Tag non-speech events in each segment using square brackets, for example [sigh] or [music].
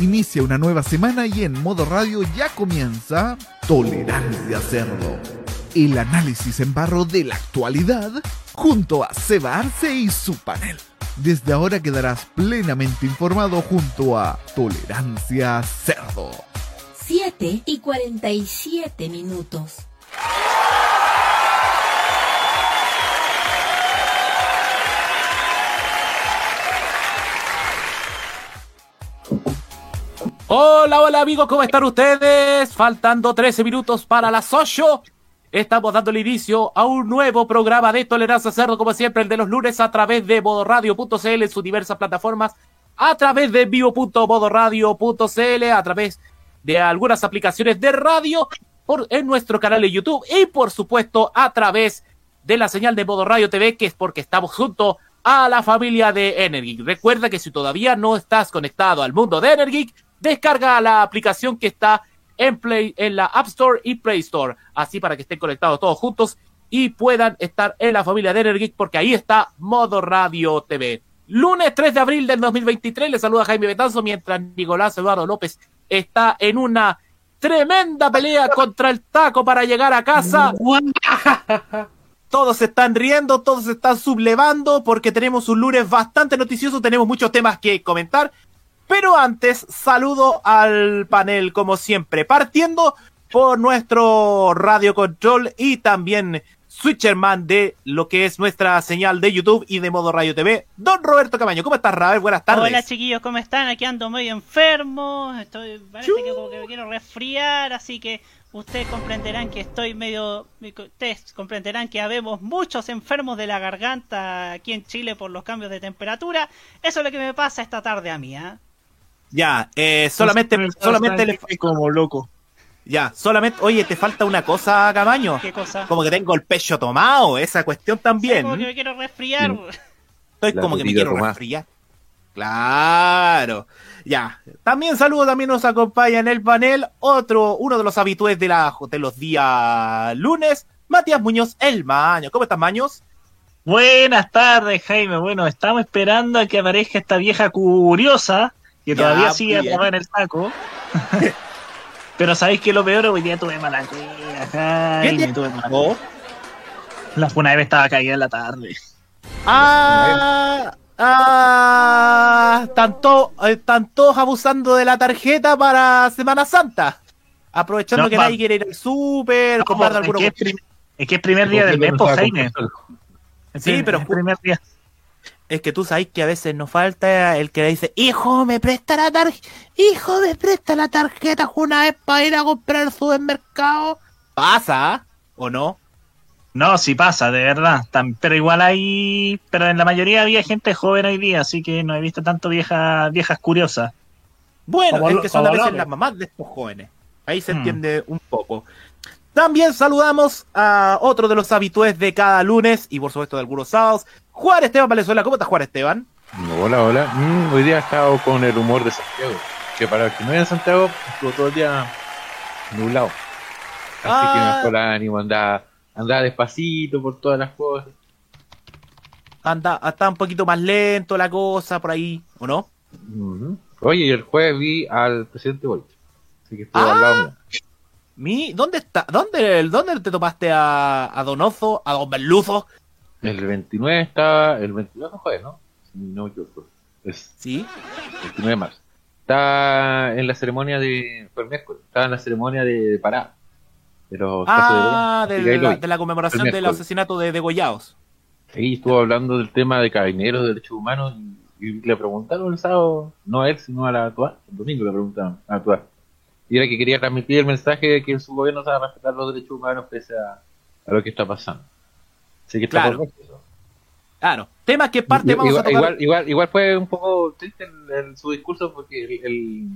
Inicia una nueva semana y en modo radio ya comienza Tolerancia Cerdo. El análisis en barro de la actualidad junto a Seba Arce y su panel. Desde ahora quedarás plenamente informado junto a Tolerancia Cerdo. 7 y 47 minutos. Hola, hola amigos, ¿cómo están ustedes? Faltando 13 minutos para las 8. Estamos dando el inicio a un nuevo programa de Tolerancia Cerdo, como siempre, el de los lunes a través de modoradio.cl en sus diversas plataformas, a través de vivo.modoradio.cl, a través de algunas aplicaciones de radio, por, en nuestro canal de YouTube y, por supuesto, a través de la señal de Modo Radio TV, que es porque estamos junto a la familia de Energeek. Recuerda que si todavía no estás conectado al mundo de Energeek, descarga la aplicación que está en Play, en la App Store y Play Store, así para que estén conectados todos juntos y puedan estar en la familia de Energeek, porque ahí está Modo Radio TV. Lunes 3 de abril del 2023, le saluda Jaime Betanzo, mientras Nicolás Eduardo López está en una tremenda pelea contra el taco para llegar a casa. [laughs] Todos están riendo, todos están sublevando porque tenemos un lunes bastante noticioso, tenemos muchos temas que comentar. Pero antes, saludo al panel como siempre, partiendo por nuestro radio control y también switcherman de lo que es nuestra señal de YouTube y de modo radio TV, don Roberto Camaño. ¿Cómo estás, Ravel? Buenas tardes. Hola, chiquillos, ¿cómo están? Aquí ando medio enfermo, estoy, parece que como que me quiero resfriar, así que ustedes comprenderán que estoy medio, ustedes comprenderán que habemos muchos enfermos de la garganta aquí en Chile por los cambios de temperatura. Eso es lo que me pasa esta tarde a mí, ¿ah? Ya, eh, solamente, solamente le... como loco. Ya, solamente, oye, te falta una cosa, Camaño. ¿Qué cosa? Como que tengo el pecho tomado, esa cuestión también. Como que me quiero resfriar. Estoy La como que me quiero resfriar. Claro. Ya. También saludo, también nos acompaña en el panel otro, uno de los habitués de, la, de los días lunes, Matías Muñoz, el Maño. ¿Cómo estás, Maños? Buenas tardes, Jaime. Bueno, estamos esperando a que aparezca esta vieja curiosa que Ya, todavía sigue bien. atrapada en el saco. [laughs] Pero sabéis que lo peor, hoy día tuve mala cueva, Jaime. te- Tuve mala Oh. La Funave estaba caída en la tarde. Ah, ah, están, to- están todos abusando de la tarjeta para Semana Santa. Aprovechando No, que pa- nadie quiere ir al súper, comprar es, alguna que es, que es primer día del mes, pues, Jaime. Sí, pero es primer día. Es que tú sabes que a veces nos falta el que le dice, hijo, me presta la tarjeta, hijo, me presta la tarjeta una vez para ir a comprar al supermercado. Pasa, ¿o no? No, sí pasa, de verdad. Pero igual hay. Pero en la mayoría había gente joven hoy día, así que no he visto tanto viejas viejas curiosas. Bueno, Como es lo- que son a veces las mamás de estos jóvenes. Ahí se Hmm. entiende un poco. También saludamos a otro de los habitués de cada lunes y por supuesto de algunos sábados, Juan Esteban Valenzuela. ¿Cómo estás, Juan Esteban? Hola, hola. Mm, hoy día he estado con el humor de Santiago. Que para el que no en Santiago, estuvo todo el día nublado. Así Ah. que mejor ánimo, andaba, andaba despacito por todas las cosas. Anda, está un poquito más lento la cosa por ahí, ¿o no? Oye, y el jueves vi al presidente Boric. Así que estuvo Ah. al lado mío. Mi, ¿Dónde está? ¿Dónde, ¿Dónde te topaste a, a Donoso, a Don Berluzo? El 29 estaba. El 22 no jueves, ¿no? No equivoco. Es Sí. 29 de marzo. Está en la ceremonia de. Fue el miércoles. Estaba en la ceremonia de, parada. De los casos de Ah, de la, de la conmemoración El del asesinato de degollados. Sí, estuvo hablando del tema de carabineros, de derechos humanos, y, y le preguntaron el sábado, no a él, sino a la TUA, el domingo le preguntaron a la TUA. Y era que quería transmitir el mensaje de que su gobierno sabe respetar los derechos humanos pese a, a lo que está pasando. Así que está Claro. Claro. Tema que parte vamos a igual, tocar. igual, igual, igual fue un poco triste el- el- su discurso porque el, el,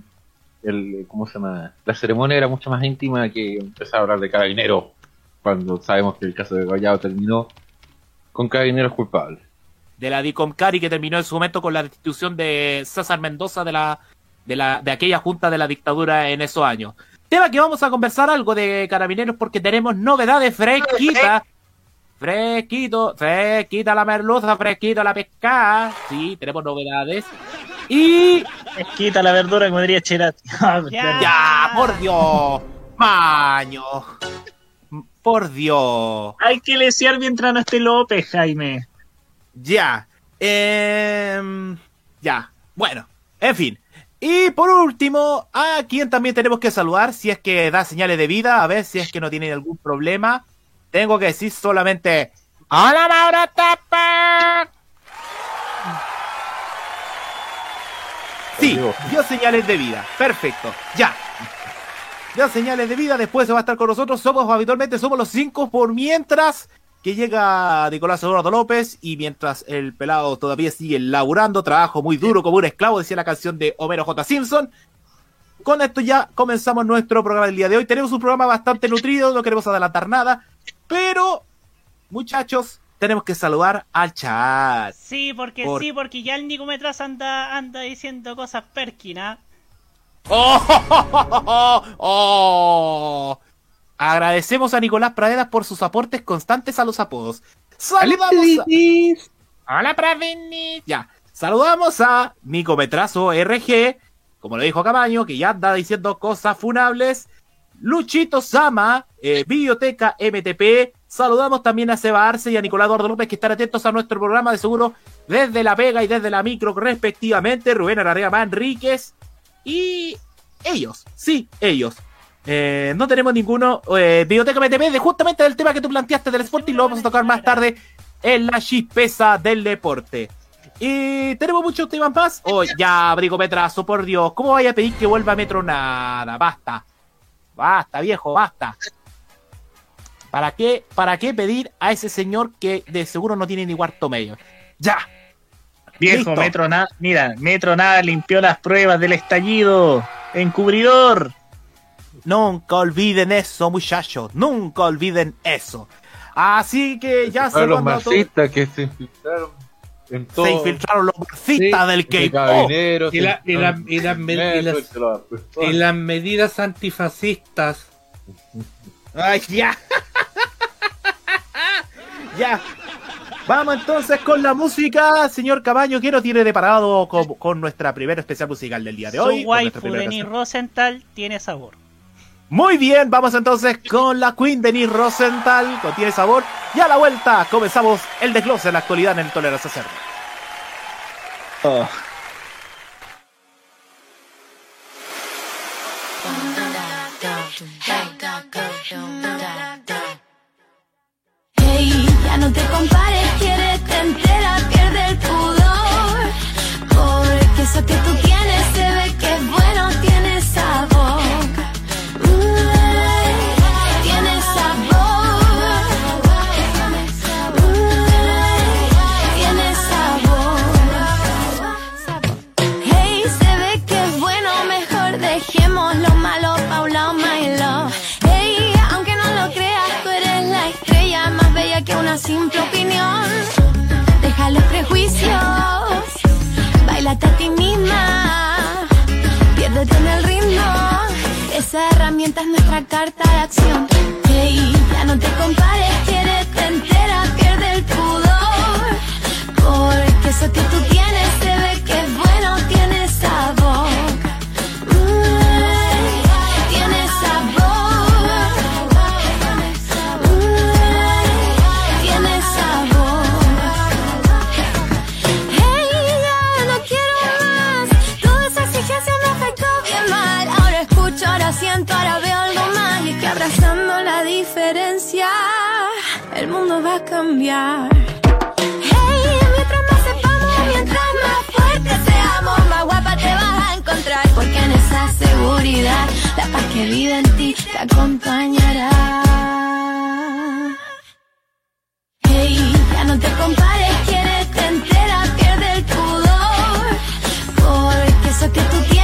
el- ¿cómo se llama? La ceremonia era mucho más íntima que empezar a hablar de carabineros cuando sabemos que el caso de Goyado terminó con carabineros culpables. de la DICOMCARI que terminó en su momento con la destitución de César Mendoza de la de la de aquella junta de la dictadura en esos años. Tema que vamos a conversar algo de carabineros porque tenemos novedades fresquitas. Fresquito, fresquita la merluza, fresquita la pescada. Sí, tenemos novedades. Y Quita la verdura como diría Cherati. [laughs] Ya. ya, por Dios, maño. Por Dios. Hay que lesear mientras no esté López, Jaime. Ya. Em, ya. Bueno, en fin. Y por último, a quien también tenemos que saludar, si es que da señales de vida, a ver si es que no tiene algún problema. Tengo que decir solamente. ¡Hola, Mauro Tapa! Sí, dio señales de vida. Perfecto. Ya. Dio señales de vida. Después se va a estar con nosotros. Somos habitualmente somos los cinco por mientras que llega Nicolás Eduardo López y mientras el pelado todavía sigue laburando, trabajo muy duro como un esclavo, decía la canción de Homero J. Simpson. Con esto ya comenzamos nuestro programa del día de hoy. Tenemos un programa bastante nutrido, no queremos adelantar nada, pero muchachos, tenemos que saludar al chat. Sí, porque Por- sí, porque ya el Nicometras anda, anda diciendo cosas perkinas. ¡Oh! [laughs] ¡Oh! Agradecemos a Nicolás Pradenas por sus aportes constantes a los apodos. Saludamos a... Hola, Pradenis. Ya. Saludamos a Nico Metrazo RG, como lo dijo Camaño, que ya anda diciendo cosas funables. Luchito Sama, eh, Biblioteca MTP. Saludamos también a Seba Arce y a Nicolás Eduardo López, que están atentos a nuestro programa de seguro desde la Vega y desde la Micro, respectivamente. Rubén Ararea Manríquez. Y ellos, sí, ellos. Eh, no tenemos ninguno. Eh, Biblioteca MTP, de justamente del tema que tú planteaste del Sporting, lo vamos a tocar más tarde en la chispeza del deporte. Y tenemos muchos temas más. Oh, ya, Brigo Petrazo, por Dios. ¿Cómo vaya a pedir que vuelva Metro? Nada, basta. Basta, viejo, basta. ¿Para qué, ¿Para qué pedir a ese señor que de seguro no tiene ni cuarto medio? Ya. Viejo, Listo. Metro Nada, mira, Metro Nada limpió las pruebas del estallido. Encubridor. Nunca olviden eso, muchachos. Nunca olviden eso. Así que ya Fueron los marxistas que se infiltraron en todo. se infiltraron los marxistas Sí, del de K-pop. Y la- y la- se y las y medidas antifascistas. Ay, ya. [laughs] ya. Vamos entonces con la música, señor Cabaño. ¿Qué nos tiene deparado con, con nuestra primera especial musical del día de hoy? Su waifu. Rosenthal tiene sabor. Muy bien, vamos entonces con la Queen Denise Rosenthal, con Tiene Sabor. Y a la vuelta comenzamos el desglose de la actualidad en el Tolerancia Cerdo. Oh. Hey, ya no te compares, quiérete entera, pierde el pudor. Porque eso que tú tienes simple opinión. Deja los prejuicios, bailate a ti misma, piérdete en el ritmo. Esa herramienta es nuestra carta de acción. Hey, ya no te compares, quiérete entera, pierde el pudor. Porque eso que tú tienes se ve que es bueno, Hey, mientras más sepamos, mientras más fuertes seamos, más guapa te vas a encontrar. Porque en esa seguridad, la paz que vive en ti te acompañará. Hey, ya no te compares, quiérete entera, pierde el pudor. Porque eso que tú tienes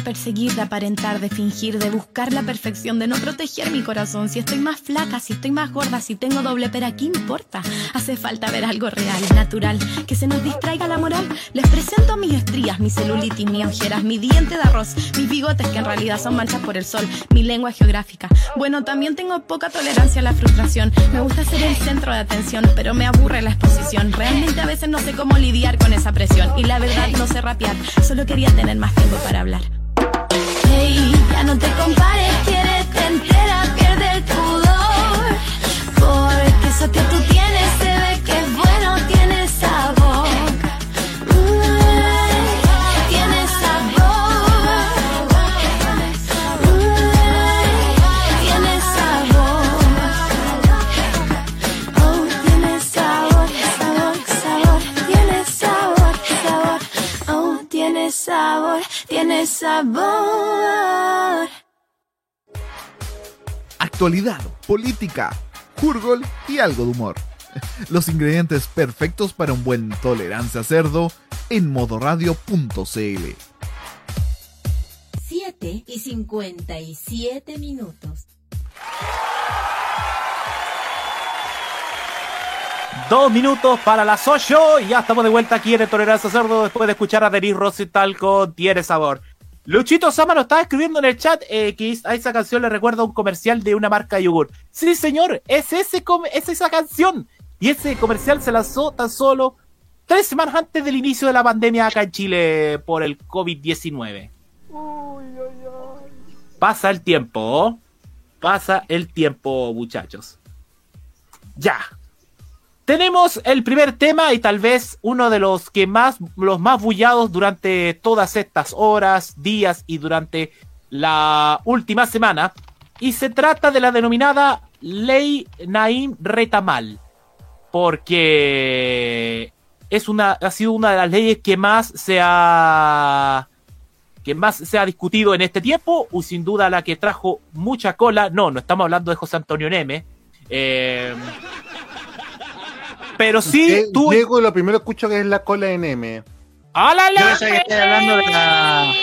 perseguir, de aparentar, de fingir, de buscar la perfección, de no proteger mi corazón. Si estoy más flaca, si estoy más gorda, si tengo doble pera, ¿qué importa? Hace falta ver algo real, natural, que se nos distraiga la moral. Les presento mis estrías, mi celulitis, mis ojeras, mi diente de arroz, mis bigotes que en realidad son manchas por el sol, mi lengua geográfica. Bueno, también tengo poca tolerancia a la frustración. Me gusta ser el centro de atención, pero me aburre la exposición. Realmente a veces no sé cómo lidiar con esa presión. Y la verdad no sé rapear, solo quería tener más tiempo para hablar. No te compares, quiérete entera, pierde el pudor. Porque eso que tú tienes se ve que es bueno, tiene sabor. Mm, Tiene sabor. Mm, Tiene sabor. Oh, tiene sabor, sabor, sabor. Tiene sabor, sabor. Oh, tiene sabor, tiene sabor. Actualidad, política, jurgol y algo de humor. Los ingredientes perfectos para un buen tolerancia cerdo en modoradio.cl. 7 y 57 minutos. Dos minutos para las 8 y ya estamos de vuelta aquí en el Tolerancia Cerdo después de escuchar a Denis Rosital con Tiene Sabor. Luchito Sama nos estaba escribiendo en el chat eh, que a esa canción le recuerda un comercial de una marca de yogur. Sí, señor, es, ese esa canción. Y ese comercial se lanzó tan solo tres semanas antes del inicio de la pandemia acá en Chile por el COVID-19. Pasa el tiempo, pasa el tiempo, muchachos. Ya, tenemos el primer tema y tal vez uno de los que más, los más bullados durante todas estas horas, días y durante la última semana. Y se trata de la denominada Ley Naim Retamal. Porque es una, ha sido una de las leyes que más se ha que más se ha discutido en este tiempo, y sin duda la que trajo mucha cola. No, no estamos hablando de José Antonio Neme. Eh, pero sí, tú. Diego, lo primero que escucho que es la cola de Neme. ¡Hola, Yo pensaba que estáis hablando de la.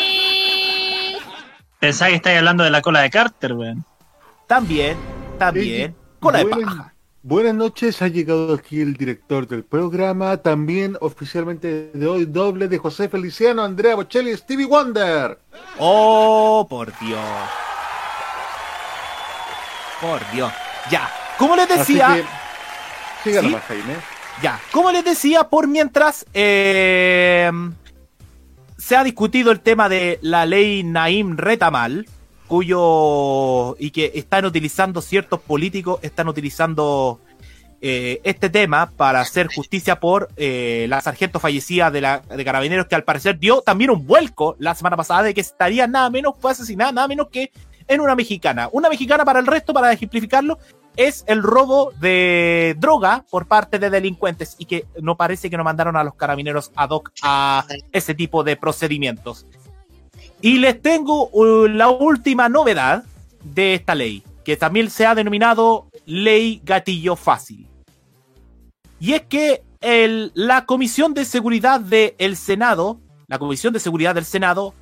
Pensaba que estáis hablando de la cola de Carter, weón. También, también. Cola de paja. Buenas noches, ha llegado aquí el director del programa, también oficialmente de hoy doble de José Feliciano, Andrea Bocelli y Stevie Wonder. Oh, por Dios. Por Dios. Ya. Como les decía. Siga ¿Sí? nomás, Jaime. Ya, como les decía, por mientras eh, se ha discutido el tema de la ley Naim Retamal, cuyo y que están utilizando ciertos políticos, están utilizando eh, este tema para hacer justicia por eh, la sargento fallecida de, la, de Carabineros, que al parecer dio también un vuelco la semana pasada de que estaría nada menos, fue asesinada nada menos que en una mexicana. Una mexicana para el resto, para ejemplificarlo, es el robo de droga por parte de delincuentes y que no parece que no mandaron a los carabineros ad hoc a ese tipo de procedimientos. Y les tengo uh, la última novedad de esta ley, que también se ha denominado Ley Gatillo Fácil. Y es que el- la Comisión de Seguridad del Senado, la Comisión de Seguridad del Senado,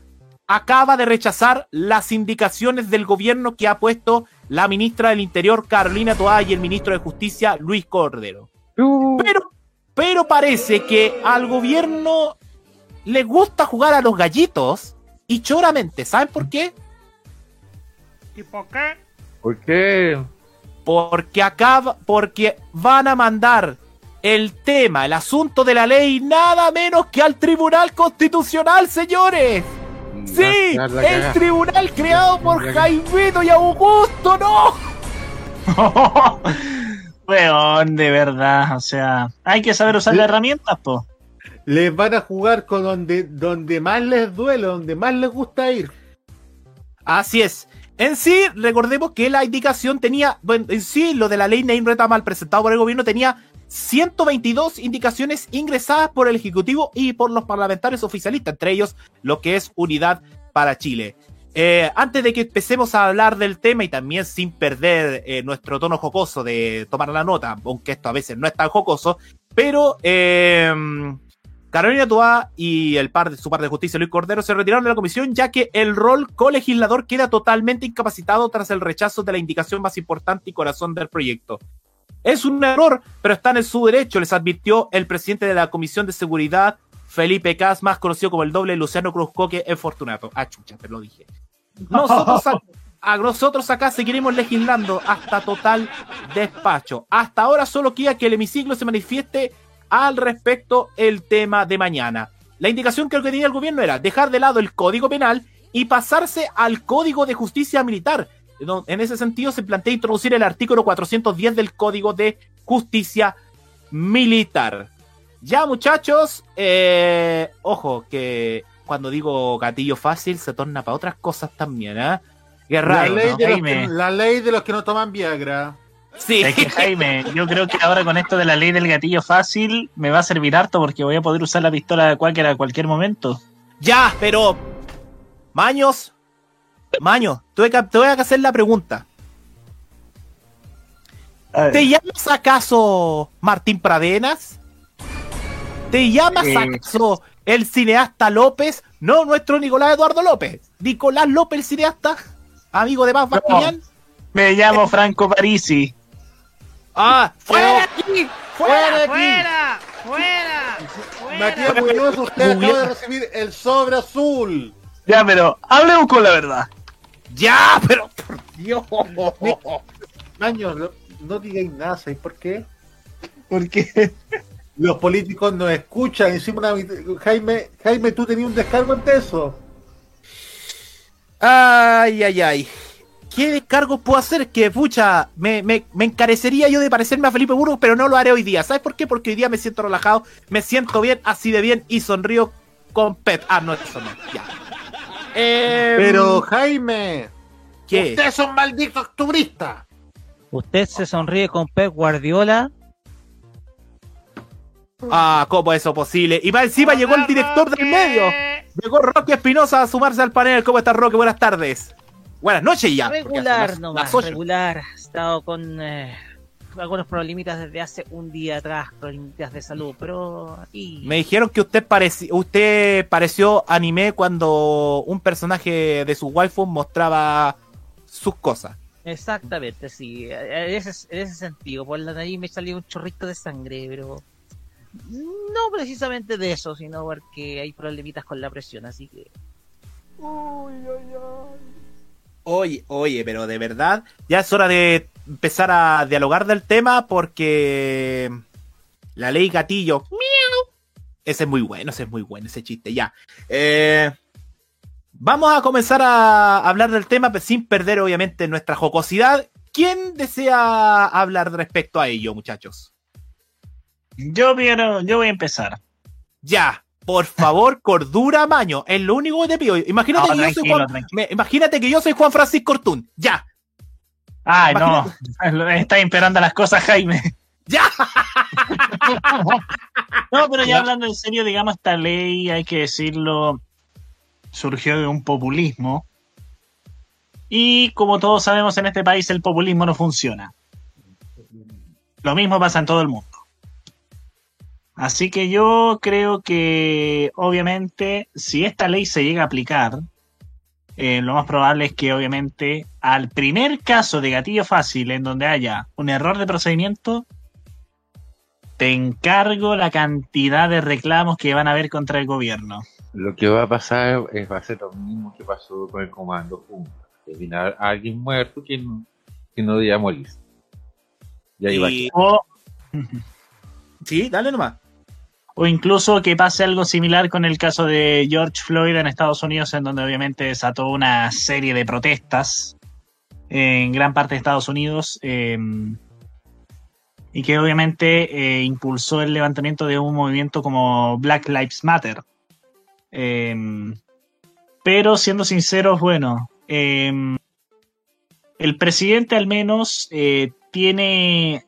acaba de rechazar las indicaciones del gobierno que ha puesto la ministra del Interior, Carolina Toá, y el ministro de Justicia, Luis Cordero. Pero, pero parece que al gobierno le gusta jugar a los gallitos y choramente. ¿Saben por qué? ¿Y por qué? ¿Por qué? Porque acaba, porque van a mandar el tema, el asunto de la ley, nada menos que al Tribunal Constitucional, señores. Sí, la el tribunal creado por. Jaimito y Augusto, no. [laughs] Weón, de verdad. O sea, hay que saber usar las herramientas, po. Les van a jugar con donde, donde más les duele, donde más les gusta ir. Así es. En sí, recordemos que la indicación tenía, bueno, en sí, lo de la ley Naim Retamal presentado por el gobierno tenía 122 indicaciones ingresadas por el Ejecutivo y por los parlamentarios oficialistas, entre ellos lo que es Unidad para Chile. Eh, antes de que empecemos a hablar del tema y también sin perder eh, nuestro tono jocoso de tomar la nota, aunque esto a veces no es tan jocoso, pero eh, Carolina Toá y el par de su par de justicia, Luis Cordero, se retiraron de la comisión ya que el rol colegislador queda totalmente incapacitado tras el rechazo de la indicación más importante y corazón del proyecto. Es un error, pero están en su derecho, les advirtió el presidente de la Comisión de Seguridad, Felipe Cas, más conocido como el doble Luciano Cruzcoque en Fortunato. Ah, chucha, te lo dije. Nosotros, [laughs] a, a nosotros acá seguiremos legislando hasta total despacho. Hasta ahora solo queda que el hemiciclo se manifieste al respecto el tema de mañana. La indicación que tenía el gobierno era dejar de lado el código penal y pasarse al código de justicia militar. En ese sentido se plantea introducir el artículo 410 del código de justicia militar. Ya muchachos, eh, ojo que cuando digo gatillo fácil se torna para otras cosas también, ¿eh? Qué La ley, ¿no? de los que, Jaime. la ley de los que no toman Viagra. Sí. Es que Jaime, yo creo que ahora con esto de la ley del gatillo fácil me va a servir harto porque voy a poder usar la pistola de Quaker a cualquier momento. Ya, pero. Maños. Maños, te voy a- te voy a hacer la pregunta. ¿Te llamas acaso Martín Pradenas? ¿Te llamas Eh. acaso el cineasta López? No nuestro Nicolás Eduardo López. Nicolás López, el cineasta, amigo de Paz No. Me llamo Franco Parisi. Ah, fuera de aquí, fuera de aquí. ¡Fuera! ¡Fuera! Matías ¡Fuera! Muñoz, usted acaba de recibir el sobre azul. Ya, pero hablemos con la verdad. Ya, pero por Dios. Años, no, no digáis nada, ¿sabéis por qué? Porque Los políticos nos escuchan. Hicimos una... Jaime, Jaime, tú tenías un descargo ante eso. Ay, ay, ay. ¿Qué descargos puedo hacer? Que, pucha, me, me, me encarecería yo de parecerme a Felipe Burgos, pero no lo haré hoy día. ¿Sabes por qué? Porque hoy día me siento relajado, me siento bien, así de bien, y sonrío con Pep. Ah, no, eso no, ya. Eh, Pero, Jaime, ¿qué? usted es un maldito octubrista. Usted se sonríe con Pep Guardiola. Ah, ¿cómo es eso posible? Y más encima llegó el director del medio. Llegó Roque Espinosa a sumarse al panel. ¿Cómo estás, Roque? Buenas tardes. Buenas noches ya. Regular las- nomás, las regular. He estado con eh, algunos problemitas desde hace un día atrás, problemitas de salud, pero. Me dijeron que usted, pareci- usted pareció anime cuando un personaje de su waifu mostraba sus cosas. Exactamente, sí. En ese, en ese sentido, por la nariz me salió un chorrito de sangre, pero no precisamente de eso, sino porque hay problemitas con la presión, así que Oye, oye, pero de verdad, ya es hora de empezar a dialogar del tema porque la ley gatillo. miau, Ese es muy bueno, ese es muy bueno, ese chiste, ya. Eh, vamos a comenzar a hablar del tema sin perder obviamente nuestra jocosidad. ¿Quién desea hablar respecto a ello, muchachos? yo, quiero- yo voy a empezar. Ya, por favor, [laughs] cordura, maño. Es lo único que te pido. Imagínate, No, que, yo soy Juan, me- imagínate que yo soy Juan Francisco Ortún. Ya, Ay, no. [laughs] Está esperando las cosas, Jaime. ya. [laughs] No, pero Ya. hablando en serio, digamos, esta ley, hay que decirlo, surgió de un populismo. Y como todos sabemos en este país, el populismo no funciona. Lo mismo pasa en todo el mundo. Así que yo creo que, obviamente, si esta ley se llega a aplicar, eh, lo más probable es que, obviamente, al primer caso de gatillo fácil en donde haya un error de procedimiento, te encargo la cantidad de reclamos que van a haber contra el gobierno. Lo que va a pasar es, va a ser lo mismo que pasó con el comando Puma. Terminar a alguien muerto que no, que no debía morir. Y ahí va a Y- O, Sí, dale nomás. O incluso que pase algo similar con el caso de George Floyd en Estados Unidos, en donde obviamente desató una serie de protestas en gran parte de Estados Unidos. eh, y que obviamente eh, impulsó el levantamiento de un movimiento como Black Lives Matter. Eh, pero siendo sinceros, bueno, eh, el presidente al menos eh, tiene,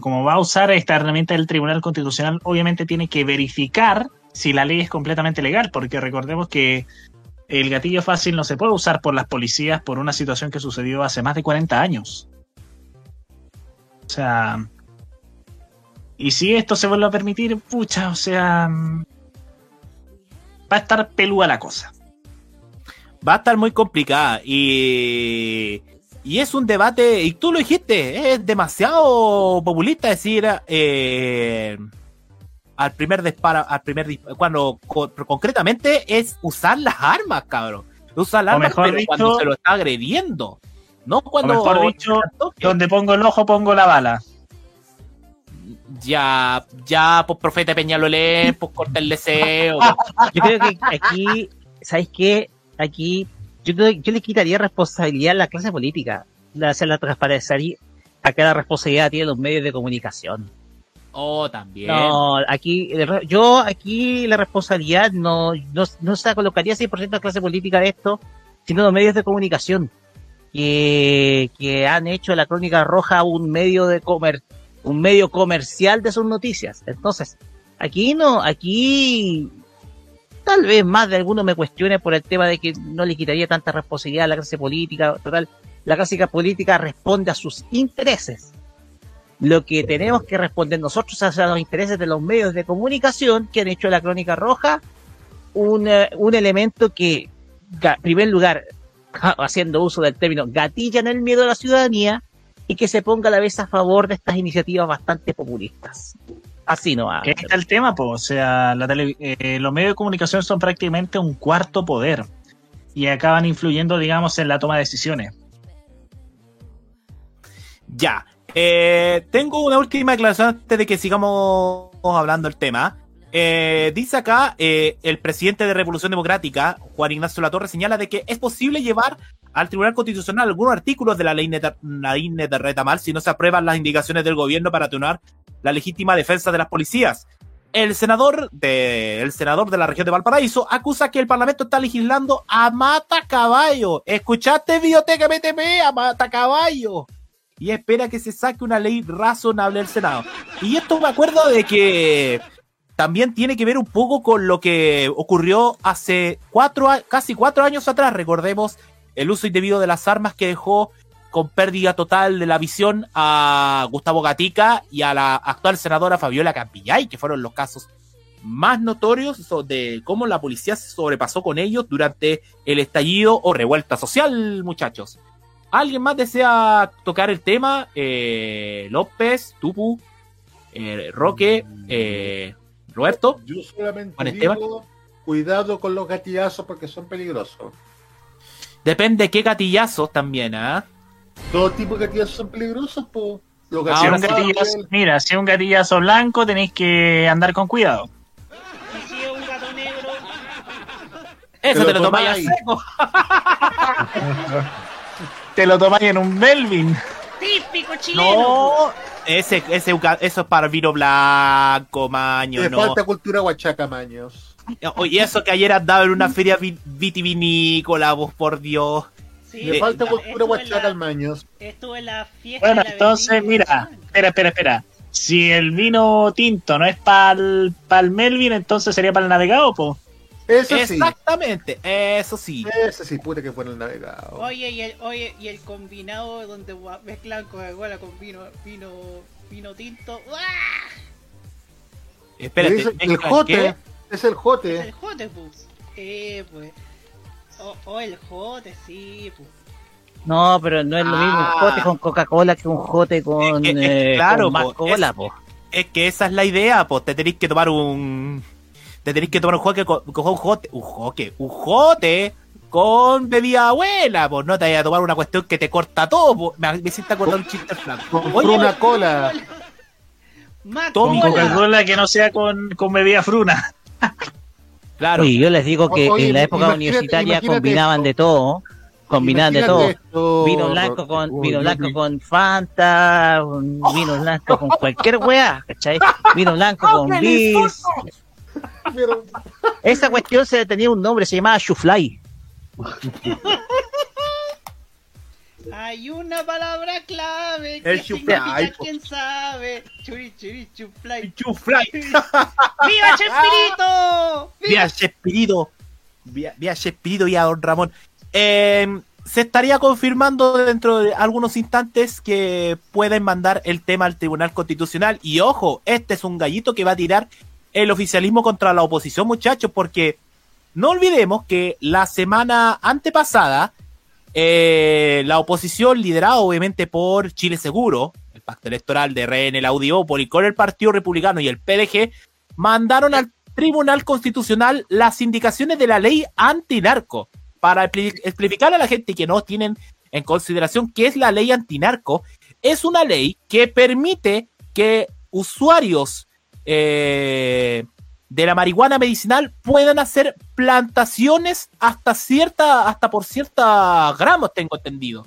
como va a usar esta herramienta del Tribunal Constitucional, obviamente tiene que verificar si la ley es completamente legal, porque recordemos que el gatillo fácil no se puede usar por las policías por una situación que sucedió hace más de 40 años. O sea, y si esto se vuelve a permitir, pucha, o sea, mm, va a estar pelúa la cosa. Va a estar muy complicada y, y es un debate, y tú lo dijiste, es demasiado populista decir eh, al primer disparo, al primer dis- cuando co- concretamente es usar las armas, cabrón. Usar las O armas mejor pero dicho- cuando se lo está agrediendo. No O cuando mejor dicho, donde pongo el ojo, pongo la bala. ya, ya, pues profeta Peñalolén, pues corta el deseo. Yo creo que aquí, ¿sabes qué? Aquí, yo, le quitaría responsabilidad a la clase política. La, se la transparenciaría a cada responsabilidad tiene los medios de comunicación. Oh, también. No, aquí, yo aquí la responsabilidad no, no, no se la colocaría 100% a la clase política de esto, sino los medios de comunicación que, que han hecho la Crónica Roja un medio de comer, un medio comercial de sus noticias. Entonces, aquí no, aquí tal vez más de alguno me cuestione por el tema de que no le quitaría tanta responsabilidad a la clase política. Total, la clase política responde a sus intereses lo que tenemos que responder nosotros es a los intereses de los medios de comunicación que han hecho la Crónica Roja un, eh, un elemento que, en primer lugar, haciendo uso del término, gatillan el miedo a la ciudadanía y que se ponga a la vez a favor de estas iniciativas bastante populistas. Así no ahí está el tema, pues. O sea, la tele- eh, los medios de comunicación son prácticamente un cuarto poder. Y acaban influyendo, digamos, en la toma de decisiones. Ya. Eh, tengo una última aclaración antes de que sigamos hablando del tema. Eh, dice acá eh, el presidente de Revolución Democrática, Juan Ignacio Latorre, señala de que es posible llevar al Tribunal Constitucional algunos artículos de la ley neta, la ley neta reta mal si no se aprueban las indicaciones del gobierno para atenuar la legítima defensa de las policías. El senador de, el senador de la región de Valparaíso acusa que el Parlamento está legislando a mata caballo. ¿Escuchaste, Biblioteca MTP? A mata caballo y espera que se saque una ley razonable del Senado. Y esto me acuerdo de que también tiene que ver un poco con lo que ocurrió hace cuatro, casi cuatro años atrás. Recordemos el uso indebido de las armas que dejó con pérdida total de la visión a Gustavo Gatica y a la actual senadora Fabiola Campillay, que fueron los casos más notorios de cómo la policía se sobrepasó con ellos durante el estallido o revuelta social, muchachos. ¿Alguien más desea tocar el tema? Eh, López, Tupu, eh, Roque, eh, Roberto. Yo solamente Esteban. digo, cuidado con los gatillazos porque son peligrosos. Depende qué gatillazos también, ¿ah? Todo tipo de gatillazos son peligrosos, po. Los Si es un gatillazo- mira, si es un gatillazo blanco, tenéis que andar con cuidado. Y si es un gato negro, Eso Te lo lo tomáis seco. [laughs] Te lo tomáis en un Melvin. típico chileno. No, ese, ese, eso es para vino blanco, maño, Te no. falta cultura huachaca, maños. Oye, eso que ayer andaba en una feria vi- vitivinícola, vos por Dios. Sí, Le falta en huachaca la- al maños. Estuve en la fiesta. Bueno, de la entonces, mira, espera, espera, espera. Si el vino tinto no es para el Melvin, entonces sería para el navegado, po. Eso sí. Exactamente, eso sí. Ese sí, puta que fue en el navegado. Oye, y el, oye, y el combinado donde mezclan Coca-Cola con vino, vino, vino tinto. ¡Uah! Espérate, Es el ¿mezclan jote. qué? Es el Es jote. el jote, pues. Eh, pues. O oh, el jote, sí, pues. No, pero no es lo mismo un Ah. jote con Coca-Cola que un jote con, Es que- es que eh, claro, con más cola, es- po. Es que esa es la idea, pues te tenéis que tomar un. Te tenéis que tomar un joque con, con un jote. Un joque. Un jote con bebida buena, pues no te vayas a tomar una cuestión que te corta todo, po. Me, me hiciste acordar un chiste flaco. Con una cola. Con cola. Coca-Cola que no sea con, con bebida fruna. Claro. Oye, yo les digo que Oye, en la época universitaria combinaban esto. de todo. Combinaban de todo. esto, Vino blanco con vino blanco con Fanta, vino blanco con cualquier weá, ¿cachai? Vino blanco [laughs] con bis. Pero- Esa cuestión se tenía un nombre, se llamaba Shufly. [laughs] Hay una palabra clave El que chuflay, significa po. quién sabe. Churi, churi, chuflay. Chuflay. ¡Viva Chespirito! Vía Chespirito. Vía, vía Chespirito y a Don Ramón. Eh, se estaría confirmando dentro de algunos instantes que pueden mandar el tema al Tribunal Constitucional. Y ojo, este es un gallito que va a tirar el oficialismo contra la oposición, muchachos, porque no olvidemos que la semana antepasada, eh, la oposición, liderada obviamente por Chile Seguro, el pacto electoral de RN, la Audiópoli, con el Partido Republicano y el PDG, mandaron al Tribunal Constitucional las indicaciones de la ley antinarco para expli- explicar a la gente que no tienen en consideración qué es la ley antinarco. Es una ley que permite que usuarios eh, de la marihuana medicinal puedan hacer plantaciones hasta cierta, hasta por cierta gramos, tengo entendido,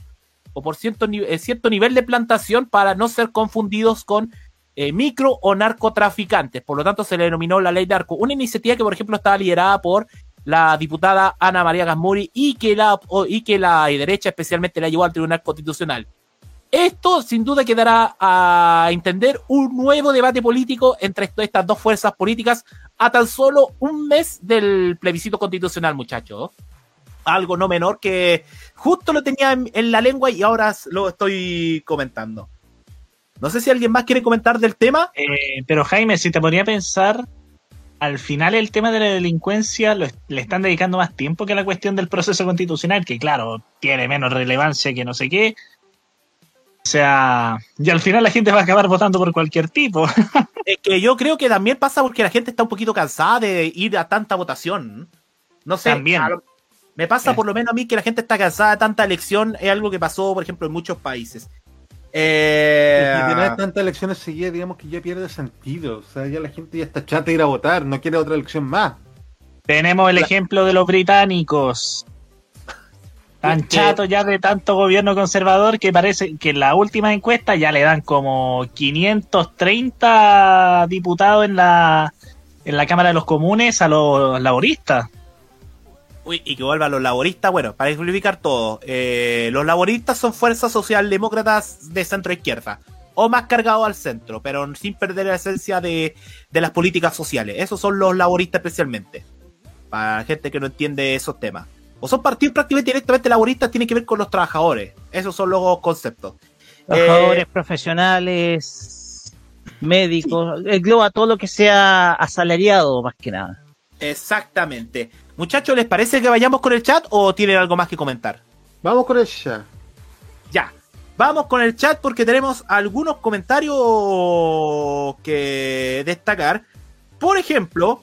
o por cierto, eh, cierto nivel de plantación para no ser confundidos con eh, micro o narcotraficantes. Por lo tanto, se le denominó la ley narco. Una iniciativa que, por ejemplo, estaba liderada por la diputada Ana María Gasmuri y que la, y que la derecha especialmente la llevó al Tribunal Constitucional. Esto sin duda quedará a entender un nuevo debate político entre estas dos fuerzas políticas a tan solo un mes del plebiscito constitucional, muchachos. Algo no menor que justo lo tenía en, la lengua y ahora lo estoy comentando. No sé si alguien más quiere comentar del tema. Eh, pero Jaime, si te ponía a pensar, al final el tema de la delincuencia le están dedicando más tiempo que la cuestión del proceso constitucional, que claro, tiene menos relevancia que no sé qué. O sea, y al final la gente va a acabar votando por cualquier tipo. [laughs] Es que yo creo que también pasa porque la gente está un poquito cansada de ir a tanta votación. No sé. También. lo- Me pasa por lo menos a mí que la gente está cansada de tanta elección. Es algo que pasó, por ejemplo, en muchos países. Eh, Y tener tantas elecciones seguidas, digamos que ya pierde sentido. O sea, ya la gente ya está chata de ir a votar, no quiere otra elección más. Tenemos el ejemplo de los británicos. Tan Es que- chato ya de tanto gobierno conservador que parece que en la última encuesta ya le dan como 530 diputados en la, en la Cámara de los Comunes a los laboristas. Uy, y que vuelvan los laboristas. Bueno, para simplificar todo, eh, los laboristas son fuerzas socialdemócratas de centro izquierda. O más cargados al centro, pero sin perder la esencia de, de las políticas sociales. Esos son los laboristas especialmente. Para gente que no entiende esos temas. O son partidos prácticamente directamente laboristas, tienen que ver con los trabajadores. Esos son los conceptos. Trabajadores Eh, profesionales, médicos, engloba todo lo que sea asalariado más que nada. exactamente. Muchachos, ¿les parece que vayamos con el chat o tienen algo más que comentar? Vamos con el chat. Ya. Vamos con el chat porque tenemos algunos comentarios que destacar. Por ejemplo,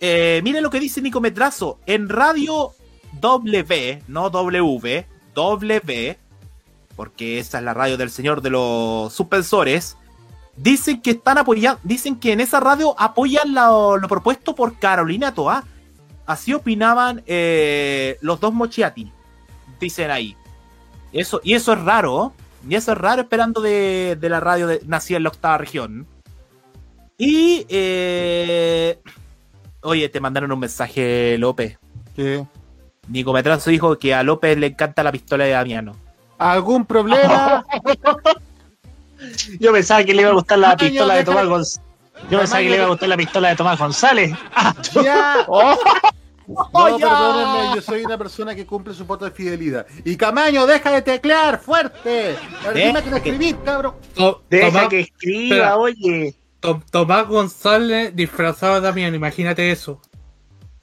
eh, miren lo que dice Nico Metrazo. En radio W, no W, W, porque esa es la radio del señor de los suspensores. Dicen que están apoyando, dicen que en esa radio apoyan lo, propuesto por Carolina Toa. Así opinaban eh, los dos Mochiati. Dicen ahí. Eso, y eso es raro. Y eso es raro esperando de, de la radio de, nacida en la octava región. Y eh, oye, te mandaron un mensaje, López. ¿Qué? Nico Metrazo dijo que a López le encanta la pistola de Damiano. ¿Algún problema? Yo pensaba que le iba a gustar la pistola de Tomás González. Yo pensaba que le iba a gustar la pistola de Tomás [laughs] González. Ah, ya. [laughs] Oh, No, ya. perdónenme, yo soy una persona que cumple su voto de fidelidad. Y Camaño, deja de teclear fuerte. Dime que escribir, cabrón. To- deja Tomás- que escriba, espera. oye. To- Tomás González disfrazado de Damián, imagínate eso.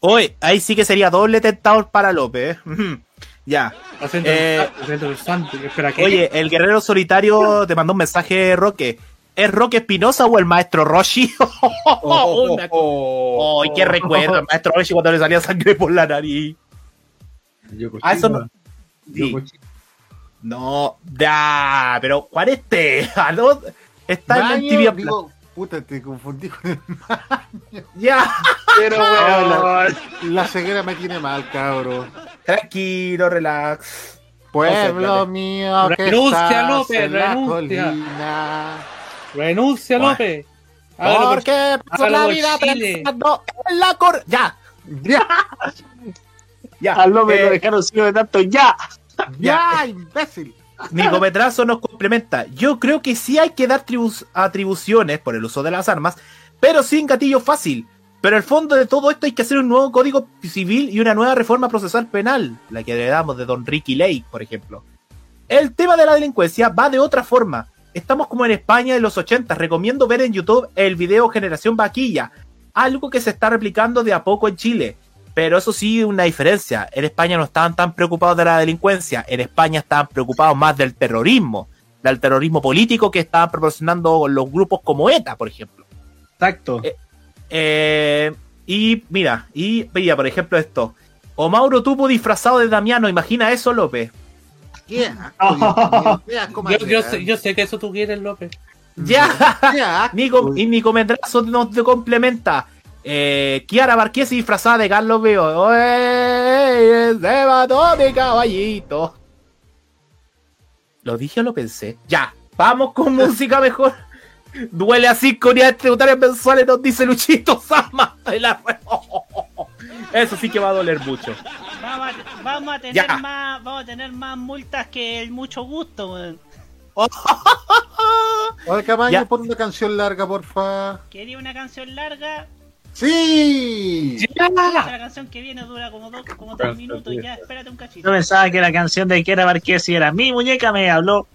Oye, ahí sí que sería doble tentador para López. ¿eh? Ya. Eh, el, el. Espera. Oye, el guerrero solitario te mandó un mensaje, Roque. ¿Es Roque Espinosa o el maestro Roshi? [laughs] Oh, qué recuerdo, el maestro Roshi cuando le salía sangre por la nariz. Yo Ah, eso no. Sí. No, ya, pero ¿cuál es este? [laughs] ¿Aló? Está en Maño, MTV digo, puta, te confundí con el [laughs] Ya, Pero, la, weón. la ceguera me tiene mal, cabro. tranquilo, relax. Pueblo No sé, mío, que Renuncia, estás López, en la renuncia. colina. Renuncia, Bueno. López. Porque hágalo la vida Chile. pensando en la cor... Ya, Ya, [laughs] ya. Al López Eh, lo dejaron de tanto ya. ya, imbécil. Nico Petrazo nos complementa. Yo creo que sí hay que dar atribuciones por el uso de las armas, pero sin gatillo fácil. Pero el fondo de todo esto hay que hacer un nuevo código civil y una nueva reforma procesal penal, la que heredamos de Don Ricky Lake, por ejemplo. El tema de la delincuencia va de otra forma. Estamos como en España de los 80. Recomiendo ver en YouTube el video Generación Vaquilla, algo que se está replicando de a poco en Chile. Pero eso sí, una diferencia. En España no estaban tan preocupados de la delincuencia. En España estaban preocupados más del terrorismo. Del terrorismo político que estaban proporcionando los grupos como ETA, por ejemplo. Exacto. Eh, Eh, y mira, y veía, por ejemplo, esto. O Mauro Tupo disfrazado de Damiano, imagina eso, López. Más [laughs] Yo, sé, yo sé que eso tú quieres, López. Ya. [laughs] Nico, y Nico Mendrazo nos complementa. Eh, Kiara Marquesi disfrazada de Carlos. ¡Oye! ¡Se mató mi caballito! ¿Lo dije o lo pensé? Ya, vamos con [laughs] música mejor. Duele así con unidades tributarias mensuales, nos dice Luchito Sama. de la- [laughs] Eso sí que va a doler mucho. Vamos a, vamos a tener Ya. más, vamos a tener más multas que el mucho gusto, weón. [laughs] Oye, Camaño, pon una canción larga, porfa. Quería una canción larga. ¡Sí! La canción que viene dura como dos, como tres minutos. Ya, espérate un cachito. Yo pensaba que la canción de Kiera Marquesi era Mi muñeca me habló.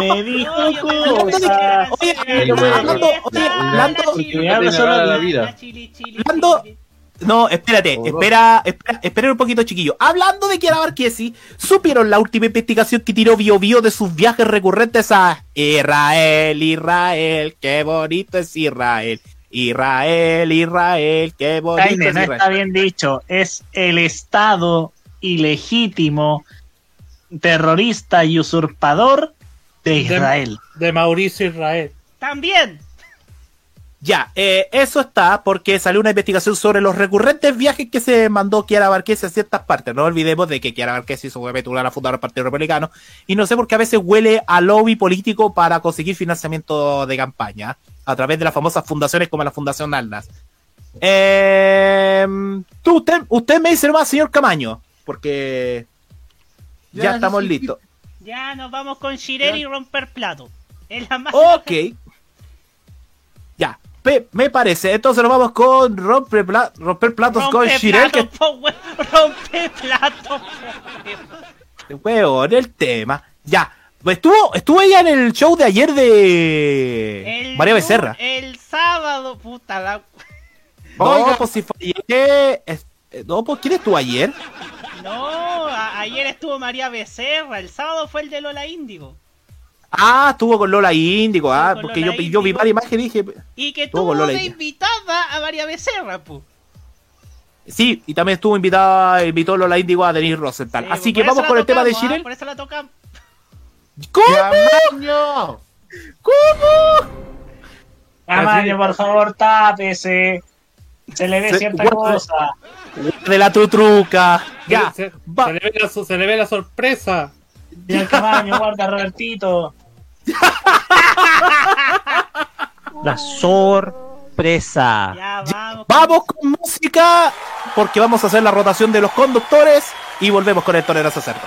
Me dijo cosas. Oye, Esta, oye, la hablando- chili, que me habla solo de la vida. chili, chili, Hablando- chili. No, espérate, Oh, espera, espera, espera un poquito, chiquillo. Hablando de Kiara Marquesi, ¿supieron la última investigación que tiró Bio Bio de sus viajes recurrentes a Israel, Israel, qué bonito es Israel, Israel, Israel, qué bonito Jaime, no está bien dicho. Es el Estado ilegítimo, terrorista y usurpador de Israel. De Mauricio Israel. También. Ya, eh, eso está porque salió una investigación sobre los recurrentes viajes que se mandó Kiara Marquesi a ciertas partes. No olvidemos de que Kiara obviamente una de las fundadoras del Partido Republicano. Y no sé por qué a veces huele a lobby político para conseguir financiamiento de campaña a través de las famosas fundaciones como la Fundación Aldas. Eh, tú, usted, usted me dice nomás, señor Camaño, porque ya, Ya, estamos sí. listos. Ya nos vamos con Shirel y romper plato. Es la más. Ok. [laughs] Ya, pe- me parece. Entonces nos vamos con romper, pla- romper platos con Shirel, que po, [laughs] rompe plato. po, el tema. Ya. Estuvo, estuvo ella en el show de ayer de El María Becerra. El sábado, puta la. [laughs] No, Oiga. pues si fue ayer. es- eh, No, pues ¿quién estuvo ayer? No, a- ayer estuvo María Becerra. El sábado fue el de Lola Índigo. Ah, estuvo con Lola Índigo. Ah, porque Lola yo, yo vi varias imágenes y dije. Y que Estuvo tuvo con Lola de Índigo. invitada a María Becerra, pu. Sí, y también estuvo invitada, invitó Lola Índigo a Denise Rosenthal. Sí, Así por que vamos con el tema de tocamos, ah, Shirel. Por eso la tocamos. ¿Cómo? ¡Camaño! ¿Cómo? Tamaño, por favor, tápese. Se le ve Se- cierta guarda- cosa. De la tutruca. Ya. Se, le ve la, so- se le ve la sorpresa. Mira el tamaño, guarda Robertito. La sorpresa. Ya, vamos. Vamos con música, porque vamos a hacer la rotación de los conductores y volvemos con el tolerancia cerdo.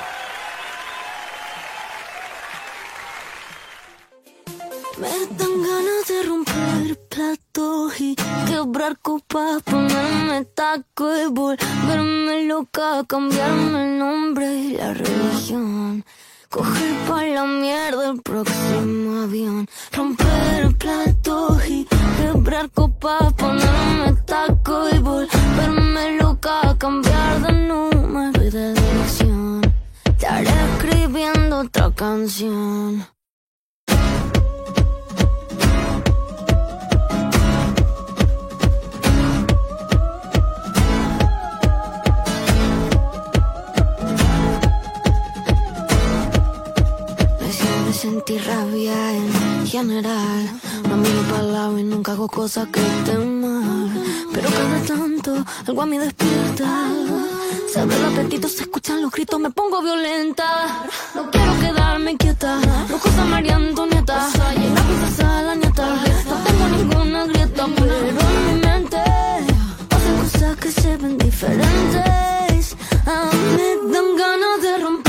Me dan ganas de romper platos y quebrar copas, ponerme taco y volverme loca, cambiarme el nombre y la religión. Coger pa' la mierda el próximo avión, romper platos y quebrar copas, ponerme taco y volverme loca, cambiar de número y de dirección. Estaré escribiendo otra canción. Sentí rabia en general. No miro para lado y nunca hago cosas que estén mal. Pero cada tanto algo a mí despierta. Se abre el apetito, se escuchan los gritos, me pongo violenta. No quiero quedarme quieta. Los cosas María Antonieta. La princesa, la nieta. No tengo ninguna grieta, pero en mi mente pasan cosas que se ven diferentes. A mí me dan ganas de romper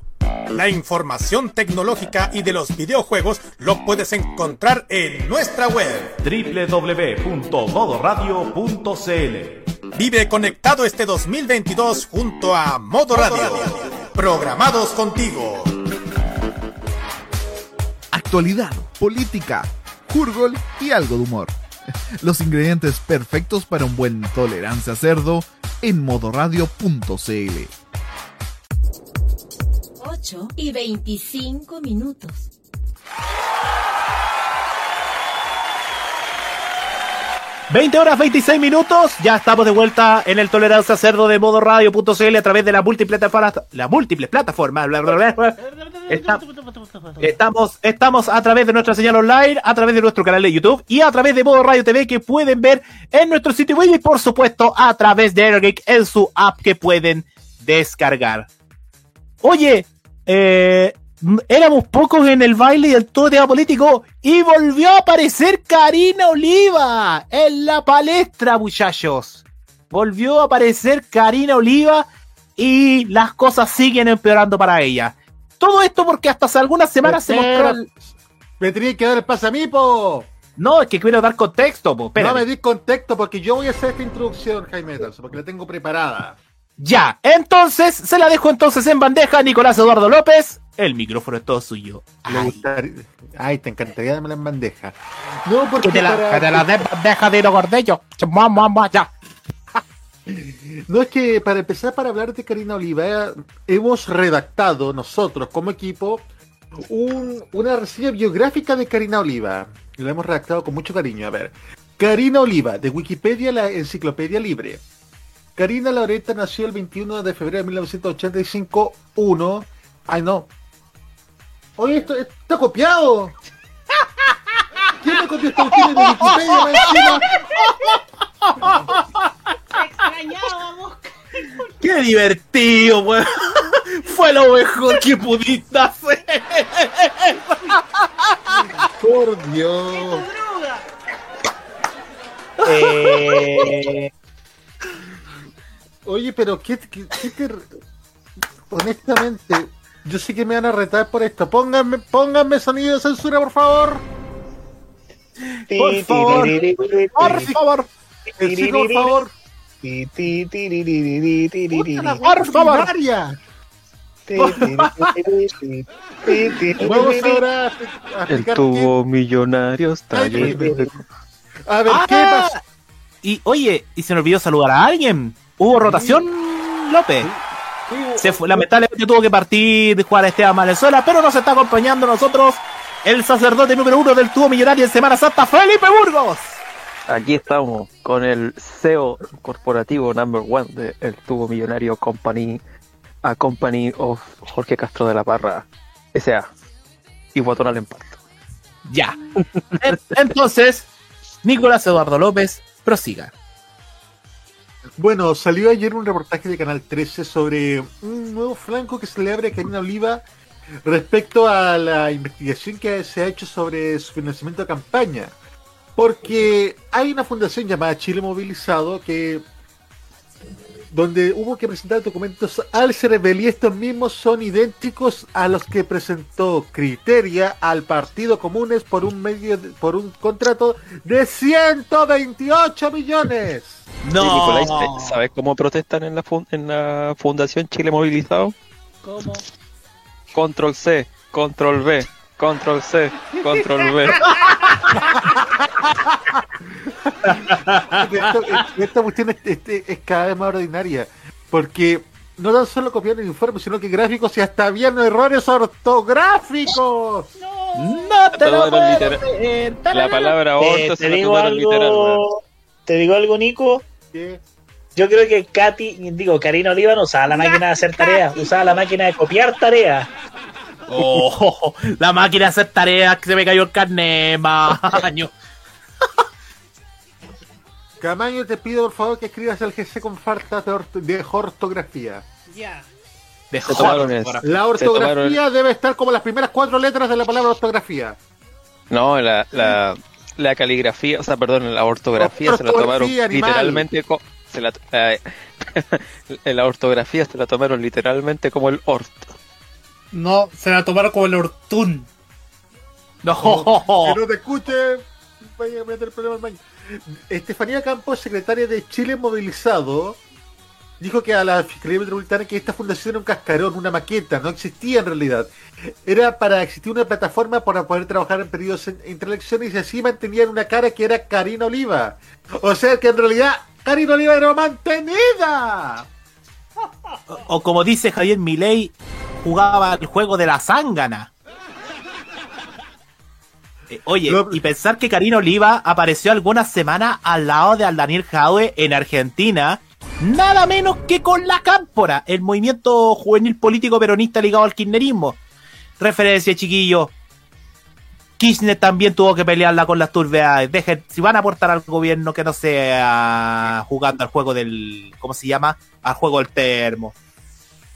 La información tecnológica y de los videojuegos lo puedes encontrar en nuestra web www.modoradio.cl. Vive conectado este 2022 junto a Modo Radio. Programados contigo. Actualidad, política, jurgol y algo de humor. Los ingredientes perfectos para un buen tolerancia cerdo en modoradio.cl. 8 y 25 minutos. ...20 horas 26 minutos, ya estamos de vuelta en el Tolerancia Cerdo de modo radio.cl a través de la múltiple plataforma, la bla. Está- estamos, estamos a través de nuestra señal online, a través de nuestro canal de YouTube y a través de Modo Radio TV que pueden ver en nuestro sitio web y por supuesto a través de Airgeek en su app que pueden descargar. Oye, eh, éramos pocos en el baile y el todo tema político y volvió a aparecer Karina Oliva en la palestra, muchachos. Volvió a aparecer Karina Oliva y las cosas siguen empeorando para ella. Todo esto porque hasta hace algunas semanas se mostró... el- Me tenía que dar el pase a mí, po. No, es que quiero dar contexto, po. No me di contexto porque yo voy a hacer esta introducción, Jaime porque la tengo preparada. Ya, entonces se la dejo entonces en bandeja a Nicolás Eduardo López. El micrófono es todo suyo. Gustaría- Ay, te encantaría dármela en bandeja. No, porque Que te la, para- que te la dé en bandeja de lo gordello. Mua, mua, mua, Ya. No es que para empezar, para hablar de Karina Oliva, hemos redactado nosotros como equipo un- una reseña biográfica de Karina Oliva. Y la hemos redactado con mucho cariño. A ver, Karina Oliva, de Wikipedia, la enciclopedia libre. Karina Loreta nació el 21 de febrero de 1985, 1. Ay, no. Oye, esto está copiado. ¿Quién me copió esta cuestión de Wikipedia? encima? Extrañábamos. ¡Qué divertido, weón! Fue lo mejor que pudiste hacer. Por Dios. Eh, Oye, pero ¿qué, qué, qué te... Honestamente, yo sé que me van a retar por esto. Pónganme, pónganme sonido de censura, por favor. Por favor. Por favor. Eh, sí, por favor. Por favor. Vamos ahora a, El tubo millonario está lleno. A ver, ¿qué Ah, pasa? Y oye, y se me olvidó saludar a alguien. Hubo rotación, López. Se fue, lamentablemente tuvo que partir de jugar Esteban Valenzuela, pero nos está acompañando nosotros el sacerdote número uno del tubo millonario en Semana Santa, Felipe Burgos. Aquí estamos con el CEO corporativo number one de El Tubo Millonario Company, a Company of Jorge Castro de la Parra, S.A. y Botón al. Ya. En- [laughs] Entonces, Nicolás Eduardo López, prosiga. Bueno, salió ayer un reportaje de Canal 13 sobre un nuevo flanco que se le abre a Karina Oliva respecto a la investigación que se ha hecho sobre su financiamiento de campaña. Porque hay una fundación llamada Chile Movilizado que donde hubo que presentar documentos al CERVEL y estos mismos son idénticos a los que presentó Criteria al Partido Comunes por un medio de- por un contrato de 128 millones. Nicolás, ¿te- ¿sabes cómo protestan en la, fun- en la Fundación Chile Movilizado? ¿Cómo? Control C, Control V, Control C, Control V. [laughs] [laughs] Esto- esta cuestión es, es cada vez más ordinaria. Porque no tan solo copiaron el informe, sino que gráficos y hasta habían errores ortográficos. No te lo puedo creer. La palabra Eh, orto te se la digo literal, algo, te digo algo, Nico. Yo creo que Katy, digo, Karina Oliva no usaba la máquina de hacer tareas, usaba la máquina de copiar tareas. Oh, [laughs] la máquina de hacer tareas que se me cayó el carnet, [laughs] maño. Camaño, te pido por favor que escribas el GC con falta de, orto- de ortografía. Ya. De eso. La ortografía debe estar como las primeras cuatro letras de la palabra ortografía. No, la, la, la caligrafía, o sea, perdón, la ortografía se la tomaron animal. literalmente. co- se la, la, [laughs] la ortografía se la tomaron literalmente como el orto. No, se la tomaron como el Ortún. No. [laughs] Que no te escuche, vaya a meter problemas al baño. Estefanía Campos, secretaria de Chile Movilizado, dijo que a la Fiscalía Metropolitana que esta fundación era un cascarón, una maqueta, no existía en realidad. Era para existir una plataforma para poder trabajar en periodos en- entre elecciones y así mantenían una cara que era Karina Oliva. O sea que en realidad Karina Oliva era mantenida. O como dice Javier Milei, jugaba el juego de la zángana. Eh, Oye, y pensar que Karina Oliva apareció algunas semanas al lado de Aldaniel Jaue en Argentina, nada menos que con la Cámpora, el movimiento juvenil político peronista ligado al kirchnerismo. Referencia, chiquillo. Kirchner también tuvo que pelearla con las turbeades. Dejen, si van a aportar al gobierno, que no sea jugando al juego del. ¿Cómo se llama? Al juego del termo.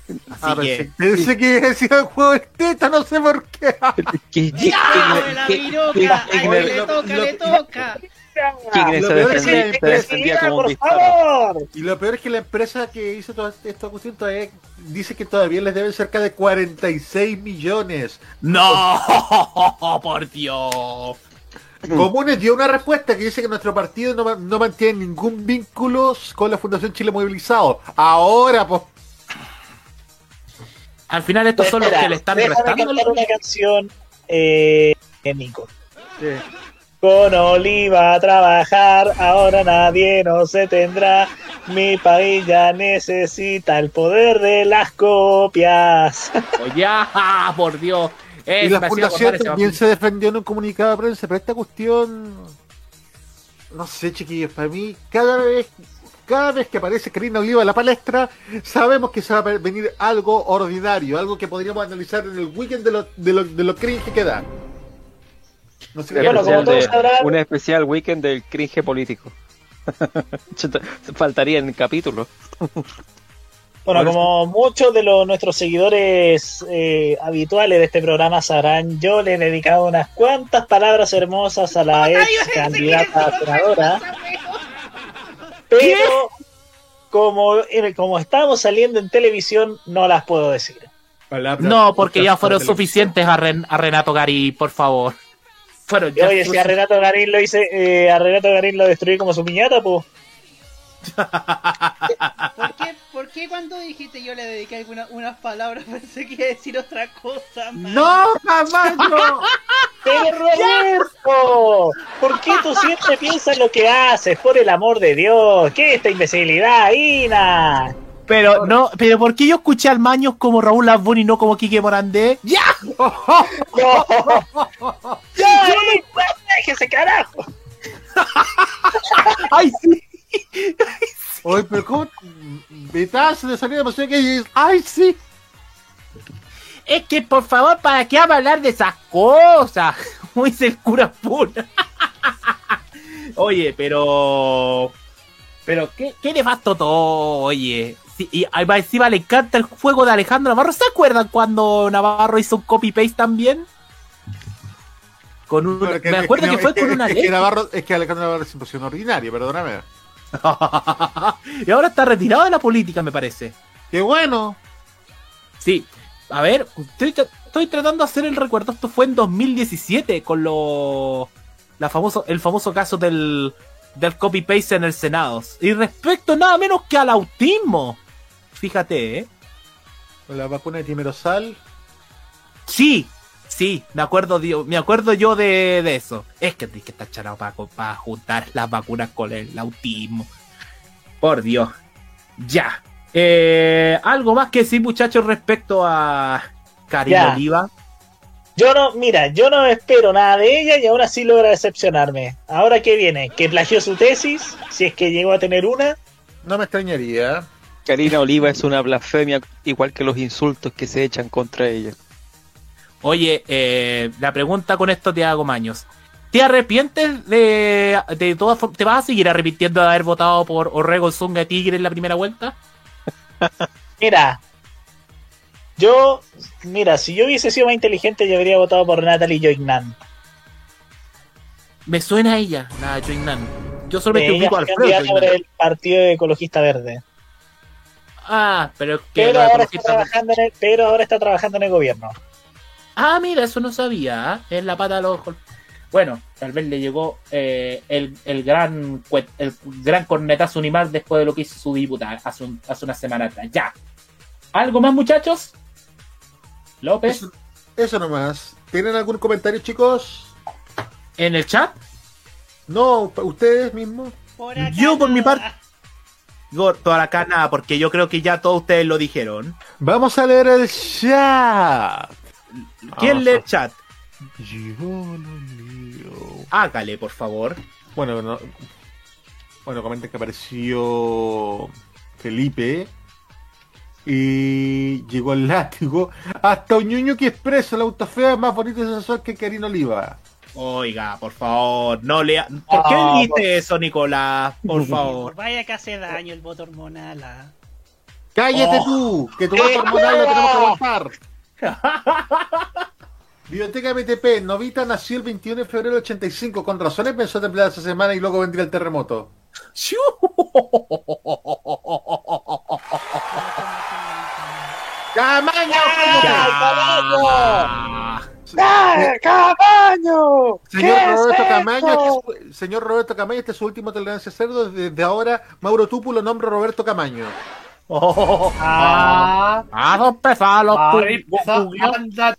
Así Ah, que. pensé, pensé que decía el juego de teta, no sé por qué. [laughs] ¡Ya! ¡La viroca! ¡Ay, ¿Qué- le lo- toca, lo- le toca! Que. Y lo peor es que la empresa que hizo toda esta cuestión todavía dice que todavía les deben cerca de 46 millones. ¡No! [laughs] ¡Por Dios! Comunes dio una respuesta que dice que nuestro partido no, no mantiene ningún vínculo con la Fundación Chile Movilizado. Ahora, pues. Al final estos son los que le están restando. cantar una canción, eh, Nico. con Oliva a trabajar, ahora nadie nos detendrá. Mi país ya necesita el poder de las copias. [laughs] Oye, ah, por Dios. Eh, y la fundación también se defendió en un comunicado de prensa, pero esta cuestión. No sé, chiquillos, para mí, cada vez. Cada vez que aparece Karina Oliva en la palestra, sabemos que se va a venir algo ordinario, algo que podríamos analizar en el weekend de lo, de lo, de lo cringe que da. No sé Un qué especial, piensan. de- un especial weekend del cringe político. Chuta, Faltarían capítulos. Bueno, como muchos de los, nuestros seguidores eh, habituales de este programa sabrán, yo le he dedicado unas cuantas palabras hermosas a la ex candidata a senadora. Pero como, como estamos saliendo en televisión, no las puedo decir. No, porque ya fueron suficientes a, Ren- a Renato Gary, por favor. [laughs] Fueron ya Oye, si a Renato Garín lo hice, eh, a Renato Garín lo destruí como su piñata, pues. [laughs] ¿Por qué, ¿Por qué cuando dijiste yo le dediqué alguna, unas palabras [laughs] pensé que iba a decir otra cosa? man? ¡No, Camaño! Pero Roberto, ¿por qué tú siempre piensas lo que haces? Por el amor de Dios, ¿qué es esta imbecilidad, Ina? Pero no, pero ¿por qué yo escuché al Maños como Raúl Labón y no como Quique Morandé? ¡Ya! ¡No! ¡Ya! ¡Déjese carajo! [laughs] ¡Ay, sí! [laughs] Oye, pero ¿cómo? Betazo de salida de emoción que dices, ¡ay, sí! Es que, por favor, ¿para qué hablar de esas cosas? [laughs] Dice el cura pura. [laughs] Oye, pero... Pero, ¿qué, qué nefasto todo, oye? Sí, y encima le encanta el juego de Alejandro Navarro. ¿Se acuerdan cuando Navarro hizo un copy-paste también? Con un... Me acuerdo que, fue con una es ley. que Navarro, es que Alejandro Navarro es imposición ordinario, perdóname. [laughs] y ahora está retirado de la política, me parece. ¡Qué bueno! Sí. A ver, estoy, tra- estoy tratando de hacer el recuerdo. Esto fue en 2017 con lo. La famoso, el famoso caso del, del copy-paste en el Senado. Y respecto nada menos que al autismo. Fíjate, ¿eh? Con la vacuna de timerosal. Sí, sí, me acuerdo, yo- me acuerdo yo de, de eso. Es que tienes que estar charado para, para juntar las vacunas con el autismo. Por Dios. Ya. Eh, Algo más que decir, muchachos, respecto a Karina Ya. Oliva. Yo no, mira, yo no espero nada de ella y ahora sí logra decepcionarme. ¿Ahora qué viene? ¿Que plagió su tesis? Si es que llegó a tener una. No me extrañaría. Karina Oliva es una blasfemia, igual que los insultos que se echan contra ella. Oye, eh, la pregunta con esto te hago maños. ¿Te arrepientes de, de todas formas? ¿Te vas a seguir arrepintiendo de haber votado por Orrego Zunga Tigre en la primera vuelta? [laughs] Mira, yo, mira, si yo hubiese sido más inteligente, yo habría votado por Natalie Joignan. Me suena a ella, la Joinan. Yo solamente Ella ubico al por el Partido Ecologista Verde. Ah, pero que Pero los ahora, está ecologistas- trabajando en el, pero ahora está trabajando en el gobierno. Ah, mira, eso no sabía. ¿ah? Es la pata de los. Bueno, tal vez le llegó eh, el, el gran el gran cornetazo animal después de lo que hizo su diputada hace, un- hace una semana atrás. Ya. ¿Algo más, muchachos? López. Eso, eso nomás. ¿Tienen algún comentario, chicos? ¿En el chat? No, ustedes mismos. Por acá Yo, por mi parte. Digo, toda la nada, porque yo creo que ya todos ustedes lo dijeron. Vamos a leer el chat. ¿Quién Vamos lee a- el chat? Hágale, por favor. Bueno, no- bueno, comenten que apareció Felipe y llegó el látigo. Hasta Uñuño que expreso, la autofea más bonita y sensual que Karina Oliva. Oiga, por favor, no lea. ¿Por qué Ah, dijiste eso, Nicolás? Por [laughs] favor. Vaya que hace daño el voto hormonal. ah. ¡Cállate Oh. tú! Que tu voto hormonal lo tenemos que aguantar. [laughs] Biblioteca MTP, Novita nació el 21 de febrero del 85. Con razones pensó templar esa semana y luego vendría el terremoto. ¡Camaño! ¡Ah, ¡Cabaño! Señor ¿Qué es Roberto? Camaño, este es señor Roberto Camaño, este es su último tolerancia cerdo. Desde ahora, Mauro Tupu lo nombra Roberto Camaño. Ah, ah, empezó, Google. anda.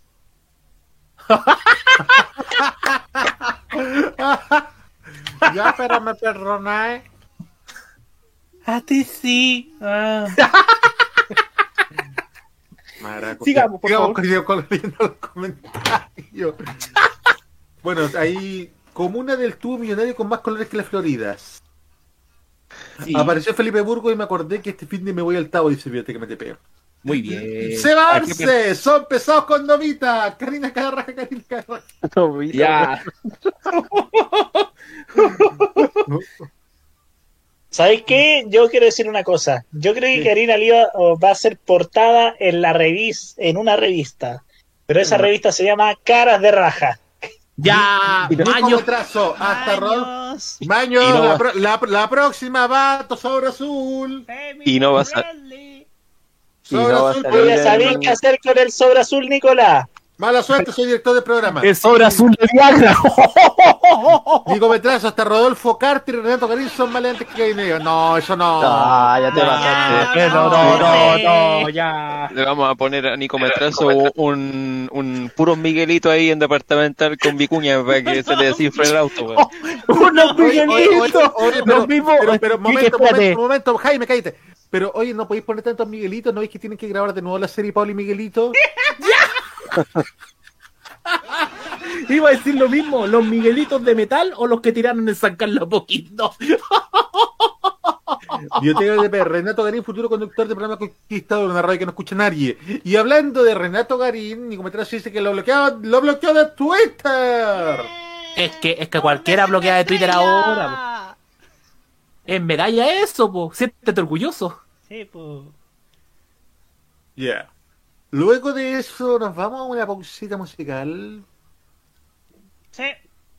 ya, pero me perdonáis. A ti sí. Ah. Maraco, Sigamos, por sigamos favor. con- leyendo los comentarios. bueno, ahí, comuna del tubo millonario con más colores que las Floridas. Sí. Apareció Felipe Burgo y me acordé que este fin de me voy al Tavo, dice Biblioteca MTP. Muy bien. Sebarse, son pesados con Novita. Karina Carraja, Karina Carraja. [laughs] Ya. ¿Sabéis qué? Yo quiero decir una cosa. Yo creo que Karina Oliva oh, va a ser portada en la revista, en una revista. Pero esa revista se llama Caras de Raja. Ya, Maño. Metrazo, hasta. Maño, no la, va- pro- la- la próxima va Sobre Azul. Y no va a y Sobre no a Azul, a pero- en- qué hacer con el sobre azul, Nicolás. Mala suerte, soy director del programa. El sobre azul de Viagra. [laughs] Nico Metrazo, hasta Rodolfo Carter y Renato Garín son más antes que Gaineo. No, eso no. Ah, ya te pasaste. No, no, no, no, ya. Le vamos a poner a Nico Metrazo un, un puro Miguelito ahí en departamental con vicuña para que se le desinfle el auto. [laughs] Unos Miguelitos. pero, Los mismos. pero, pero, momento, momento, momento, Jaime, cállate. Pero, oye, ¿no podéis poner tantos Miguelitos? ¿No veis que tienen que grabar de nuevo la serie Pablo y Miguelito? [laughs] [laughs] Iba a decir lo mismo, los Miguelitos de metal o los que tiraron en San Carlos Poquito. [laughs] Biblioteca de PR, Renato Garín, futuro conductor de programa Conquistador, una radio que no escucha nadie. Y hablando de Renato Garín, Nico Metrazo dice que lo bloqueó, lo bloqueó de Twitter. Es que, es que cualquiera bloquea de Twitter ahora. po. Es medalla eso, po. Siéntete orgulloso. Sí, pues. Yeah. Luego de eso, nos vamos a una pausita musical. Sí.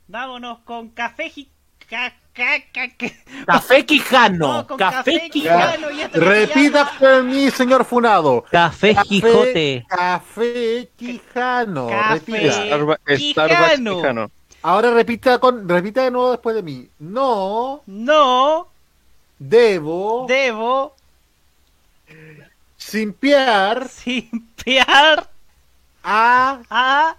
Vámonos con café gi- ca- ca- ca- ca- Café Quijano. No, café café Quijano. Repita por mí, señor Funado. Café Quijote. Café Quijano. Café Quijano. Quijano. Ahora repita con, repita de nuevo después de mí. No No debo debo simpiar simpiar a a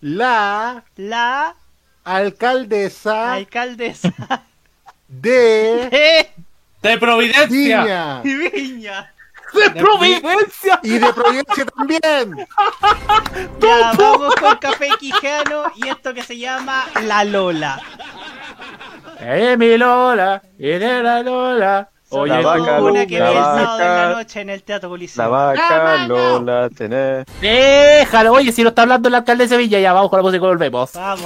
la la alcaldesa alcaldesa de [laughs] de De Providencia. Viña Viña. ¡De Providencia! y de Providencia también. [laughs] Ya, vamos con café Quijano y esto que se llama La Lola. Eh, mi Lola, eres la Lola. Oye, La vaca, una que la vi el sábado en la vaca, noche en el Teatro La Coliseo. vaca Lola tenés. Déjalo, oye, si no está hablando el alcalde de Sevilla, ya vamos con la música y volvemos. Vamos.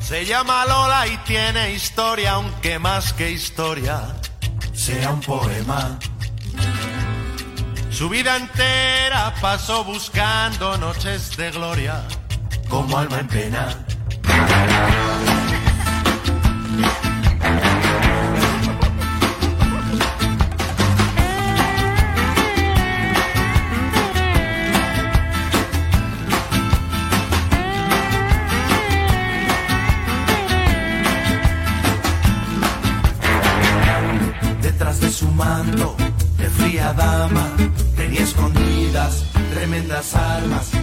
Se llama Lola y tiene historia, aunque más que historia sea un poema. Su vida entera pasó buscando noches de gloria, como alma en pena. Tremendas armas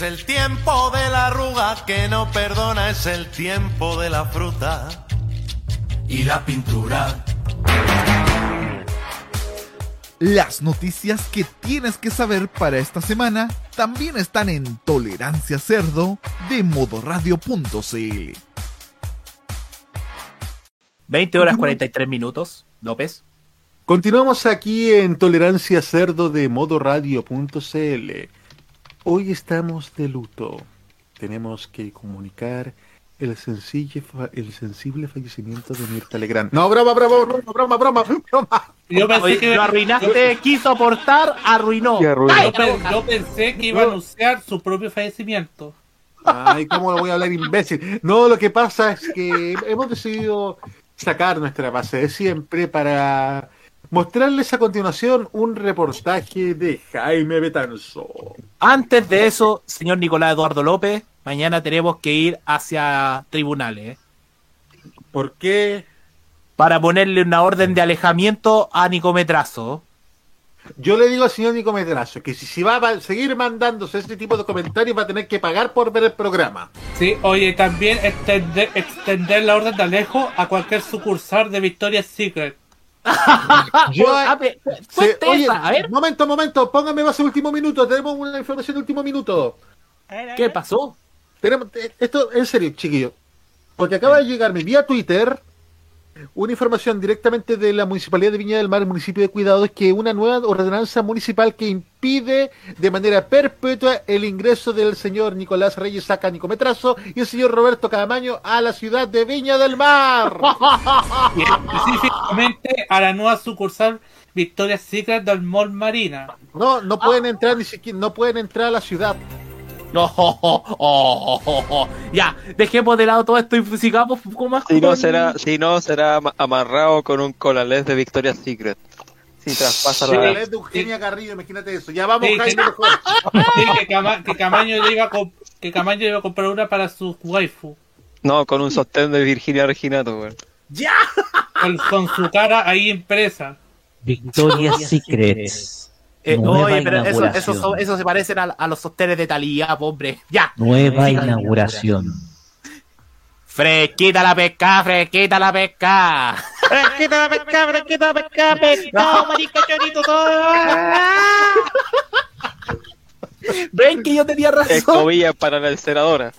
Es el tiempo de la arruga que no perdona, es el tiempo de la fruta y la pintura. Las noticias que tienes que saber para esta semana también están en Tolerancia Cerdo de modoradio.cl. 20 horas 43 minutos, López. Continuamos aquí en Tolerancia Cerdo de modoradio.cl. Hoy estamos de luto. Tenemos que comunicar el, sencille fa- el sensible fallecimiento de Mirta Legrand. No, broma, broma, broma, broma, broma, broma. Yo pensé Oye, que lo arruinaste, [laughs] quiso aportar, arruinó. Yo, Ay, yo pensé que iba a anunciar su propio fallecimiento. Ay, ¿cómo lo voy a hablar imbécil? No, lo que pasa es que hemos decidido sacar nuestra base de siempre para mostrarles a continuación un reportaje de Jaime Betanzo. Antes de eso, señor Nicolás Eduardo López, mañana tenemos que ir hacia tribunales. ¿Por qué? Para ponerle una orden de alejamiento a Nicometrazo. Yo le digo al señor Nico Medrazo que si, si va a seguir mandándose ese tipo de comentarios va a tener que pagar por ver el programa. Sí, oye, también extender, extender la orden de Alejo a cualquier sucursal de Victoria's Secret. Yo, [laughs] se- oye, momento, momento, póngame base último minuto, tenemos una información de último minuto. ¿Qué pasó? Tenemos, eh, esto, en serio, chiquillo, porque acaba de llegarme vía Twitter una información directamente de la Municipalidad de Viña del Mar, municipio de Cuidados, que una nueva ordenanza municipal que impide de manera perpetua el ingreso del señor Nicolás Reyes Saca Nicometrazo y el señor Roberto Camaño a la ciudad de Viña del Mar. [laughs] Y específicamente a la nueva sucursal Victoria's Secret del Mall Marina. No, no pueden entrar ni siquiera, no pueden entrar a la ciudad. No, [laughs] ya, dejemos de lado todo esto y sigamos con más. Si no será, si no será ama- amarrado con un colales de Victoria's Secret. Si traspasa Sí, la... de Eugenia Garrido, imagínate eso. Ya vamos, Sí, Jaime, que- [laughs] que, Cama- que Camaño le iba a comp- que Camaño iba a comprar una para su waifu. No, con un sostén de Virginia Reginato, weón. ¡Ya! Con, con su cara ahí impresa. Victoria's Secrets. Eh, Nueva oye, pero eso, inauguración. eso, eso se parecen a, a los sostenes de Talía, hombre. Ya. Nueva inauguración. Fresquita la pesca, fresquita la pesca. Fresquita la pesca, fresquita la pesca, pescado, marica, chorito, Ven que yo tenía razón. Escobillas para la enceradora.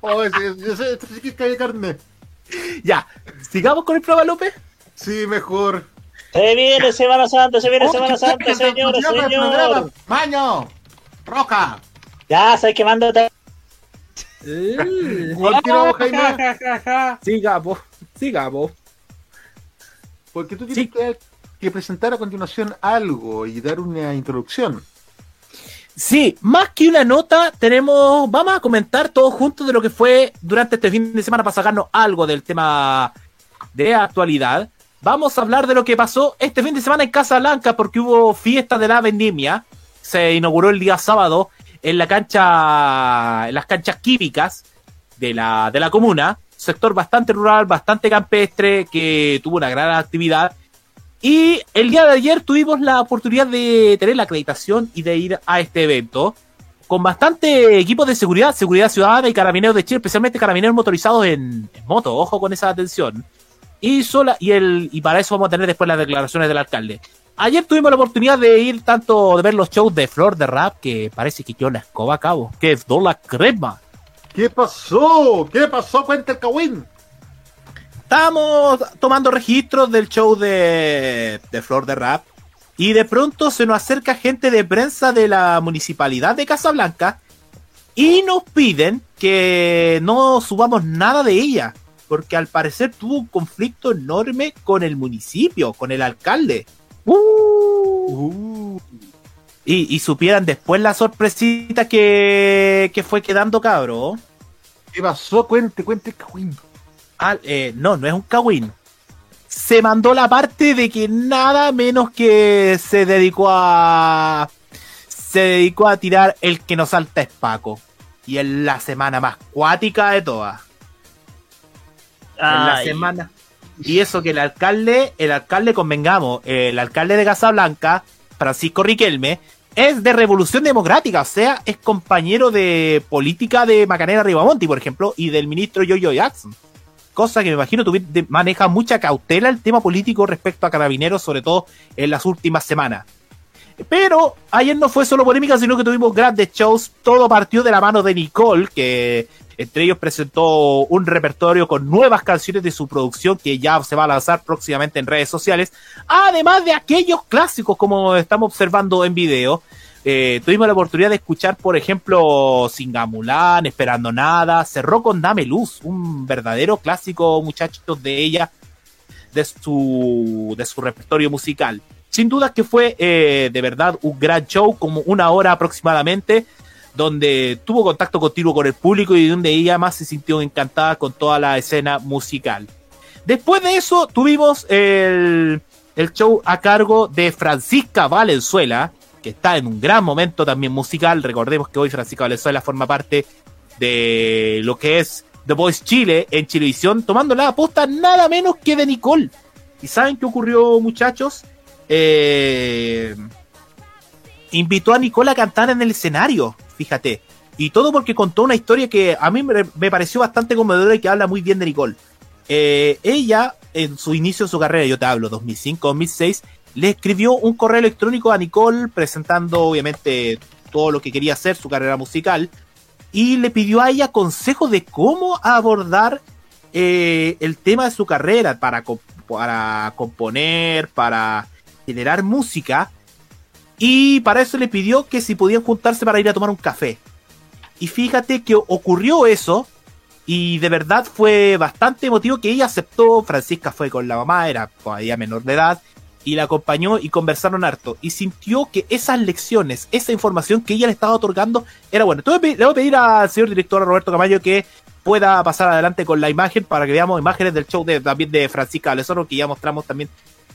Oh, ese- ese- esto sí que cae carne. Ya, sigamos con el prueba López. Sí, mejor. Se viene Semana Santa, se viene Semana Santa, señor. programa. Maño, Roca. Ya, sabes que mándate. Continuamos, Jaime. Sigamos, sigamos. Porque tú tienes que, que presentar a continuación algo y dar una introducción. Sí, más que una nota, tenemos. Vamos a comentar todos juntos de lo que fue durante este fin de semana para sacarnos algo del tema de actualidad. Vamos a hablar de lo que pasó este fin de semana en Casablanca porque hubo fiesta de la vendimia. Se inauguró el día sábado en la cancha, las canchas químicas de la, de la comuna. Sector bastante rural, bastante campestre, que tuvo una gran actividad. Y el día de ayer tuvimos la oportunidad de tener la acreditación y de ir a este evento con bastante equipos de seguridad, seguridad ciudadana y carabineros de Chile, especialmente carabineros motorizados en, en moto, ojo con esa atención. Y sola, y el, y para eso vamos a tener después las declaraciones del alcalde. Ayer tuvimos la oportunidad de ir tanto de ver los shows de Flor de Rap, que parece que quedó la escoba a cabo, que es la crema. ¿Qué pasó? ¿Qué pasó? Cuenta el Kawin. estábamos tomando registros del show de, de Flor de Rap y de pronto se nos acerca gente de prensa de la municipalidad de Casablanca y nos piden que no subamos nada de ella, porque al parecer tuvo un conflicto enorme con el municipio, con el alcalde. Uh. Y, y supieran después la sorpresita que, que fue quedando, cabro. ¿Qué pasó? Cuente, cuente, Cagüín. Ah, eh, no, no es un Kawin. Se mandó la parte de que nada menos que se dedicó a. Se dedicó a tirar el que nos salta es Paco. Y es la semana más cuática de todas. En la semana. Y eso que el alcalde, el alcalde, convengamos, el alcalde de Casablanca, Francisco Riquelme, es de Revolución Democrática, o sea, es compañero de política de Macanera Ribamonti, por ejemplo, y del ministro Jojo Jackson. Cosa que me imagino maneja mucha cautela el tema político respecto a carabineros, sobre todo en las últimas semanas. Pero ayer no fue solo polémica, sino que tuvimos grandes shows. Todo partió de la mano de Nicole, que entre ellos presentó un repertorio con nuevas canciones de su producción que ya se va a lanzar próximamente en redes sociales. Además de aquellos clásicos como estamos observando en video. Eh, tuvimos la oportunidad de escuchar, por ejemplo, Singamulán, Esperando Nada, cerró con Dame Luz, un verdadero clásico, muchachos, de ella, de su, de su repertorio musical. Sin duda que fue eh, de verdad un gran show, como una hora aproximadamente, donde tuvo contacto continuo con el público y donde ella más se sintió encantada con toda la escena musical. Después de eso tuvimos el, show a cargo de Francisca Valenzuela, que está en un gran momento también musical. Recordemos que hoy Francisca Valenzuela forma parte de lo que es The Voice Chile en Chilevisión, tomando la aposta nada menos que de Nicole. ¿Y saben qué ocurrió, muchachos? Eh, invitó a Nicole a cantar en el escenario, fíjate. Y todo porque contó una historia que a mí me, pareció bastante conmovedora y que habla muy bien de Nicole. Eh, ella, en su inicio de su carrera, yo te hablo, 2005-2006, le escribió un correo electrónico a Nicole presentando obviamente todo lo que quería hacer, su carrera musical, y le pidió a ella consejos de cómo abordar eh, el tema de su carrera para, para componer, para generar música, y para eso le pidió que si podían juntarse para ir a tomar un café. Y fíjate que ocurrió eso, y de verdad fue bastante emotivo que ella aceptó. Francisca fue con la mamá, era todavía menor de edad, y la acompañó y conversaron harto. Y sintió que esas lecciones, esa información que ella le estaba otorgando, era bueno. Entonces le voy a pedir al señor director Roberto Camayo que pueda pasar adelante con la imagen para que veamos imágenes del show de, también de Francisca Alessandro, que ya mostramos también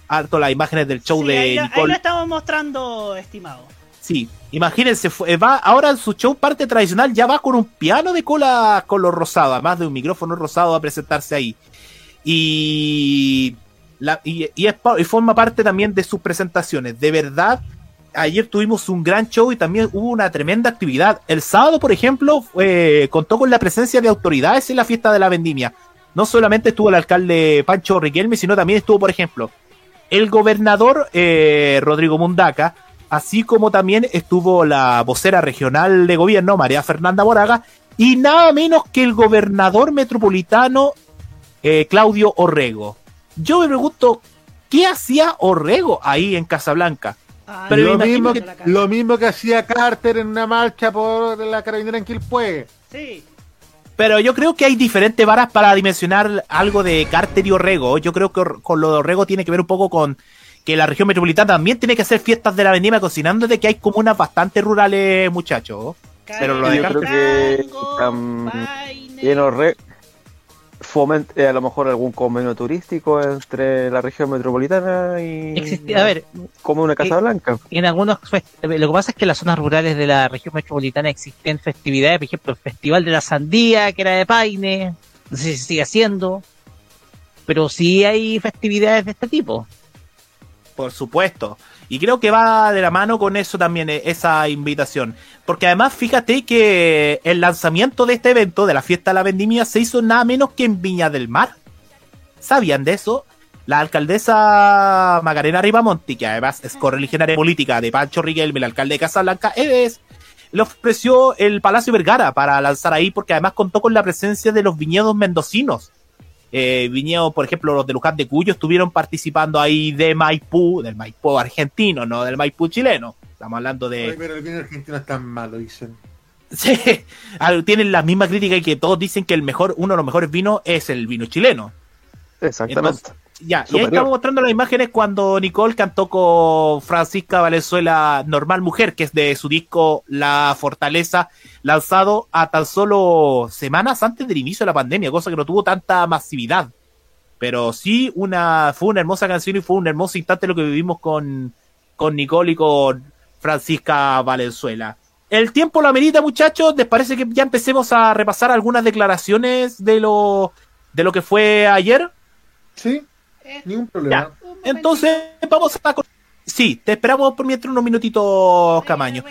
harto las imágenes del show Sí, de ahí, lo- ahí Nicole. lo estamos mostrando, estimado. Sí, imagínense, va ahora en su show parte tradicional ya va con un piano de cola color rosado, además de un micrófono rosado a presentarse ahí. Y, la, y, y es pa- y forma parte también de sus presentaciones. De verdad, ayer tuvimos un gran show y también hubo una tremenda actividad. El sábado, por ejemplo, contó con la presencia de autoridades en la fiesta de la vendimia. No solamente estuvo el alcalde Pancho Riquelme, sino también estuvo, por ejemplo, el gobernador eh, Rodrigo Mundaca, así como también estuvo la vocera regional de gobierno, María Fernanda Moraga, y nada menos que el gobernador metropolitano eh, Claudio Orrego. Yo me pregunto, ¿qué hacía Orrego ahí en Casablanca? Pero me lo, mismo, que- lo mismo que hacía Carter en una marcha por la carabinera en Quilpue. Sí. Pero yo creo que hay diferentes varas para dimensionar algo de Carter y Orrego. Yo creo que con lo de Orrego tiene que ver un poco con que la región metropolitana también tiene que hacer fiestas de la vendimia cocinando de que hay comunas bastante rurales, muchachos. Pero lo de yo creo Carter... que también Orre foment eh, a lo mejor algún convenio turístico entre la región metropolitana y Existía- a ver, como una Casa eh, Blanca. En algunos fest- lo que pasa es que en las zonas rurales de la región metropolitana existen festividades, por ejemplo, el Festival de la Sandía, que era de Paine, no sé si se sigue haciendo, pero sí hay festividades de este tipo. Por supuesto. Y creo que va de la mano con eso también, eh, esa invitación. Porque además, fíjate que el lanzamiento de este evento, de la fiesta de la vendimia, se hizo nada menos que en Viña del Mar. ¿Sabían de eso? La alcaldesa Macarena Ribamonti, que además es correligionaria política de Pancho Riquelme, el alcalde de Casablanca, es, le ofreció el Palacio Vergara para lanzar ahí, porque además contó con la presencia de los viñedos mendocinos. Eh, vinieron, por ejemplo, los de Luján de Cuyo estuvieron participando ahí de Maipú, del Maipú argentino, no del Maipú chileno. Estamos hablando de... Ay, pero el vino argentino es tan malo, dicen. [laughs] Sí, ah, tienen la misma crítica y que todos dicen que el mejor, uno de los mejores vinos es el vino chileno. Exactamente. Entonces, ya, y ahí estamos mostrando las imágenes cuando Nicole cantó con Francisca Valenzuela Normal Mujer, que es de su disco La Fortaleza, lanzado a tan solo semanas antes del inicio de la pandemia, cosa que no tuvo tanta masividad. Pero sí, una, fue una hermosa canción y fue un hermoso instante lo que vivimos con, con Nicole y con Francisca Valenzuela. El tiempo lo amerita, muchachos. ¿Les parece que ya empecemos a repasar algunas declaraciones de lo, de lo que fue ayer? Sí, ningún problema. Ya. Entonces, vamos a. Sí, te esperamos por mientras unos minutitos, Camaño.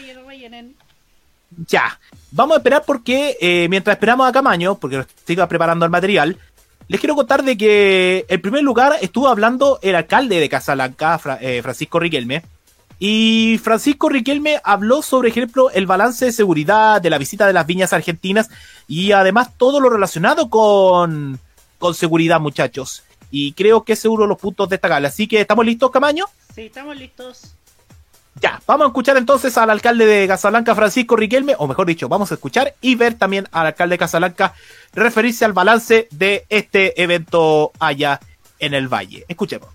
Ya. Vamos a esperar porque eh, mientras esperamos a Camaño, porque nos siga preparando el material, les quiero contar de que en primer lugar estuvo hablando el alcalde de Casablanca, Fra- eh, Francisco Riquelme. Y Francisco Riquelme habló sobre, ejemplo, el balance de seguridad de la visita de las viñas argentinas y además todo lo relacionado con, con seguridad, muchachos. Y creo que ese es uno de los puntos destacables. Así que, ¿estamos listos, Camaño? Sí, estamos listos. Ya, vamos a escuchar entonces al alcalde de Casablanca, Francisco Riquelme, o mejor dicho, vamos a escuchar y ver también al alcalde de Casablanca referirse al balance de este evento allá en el valle. Escuchemos.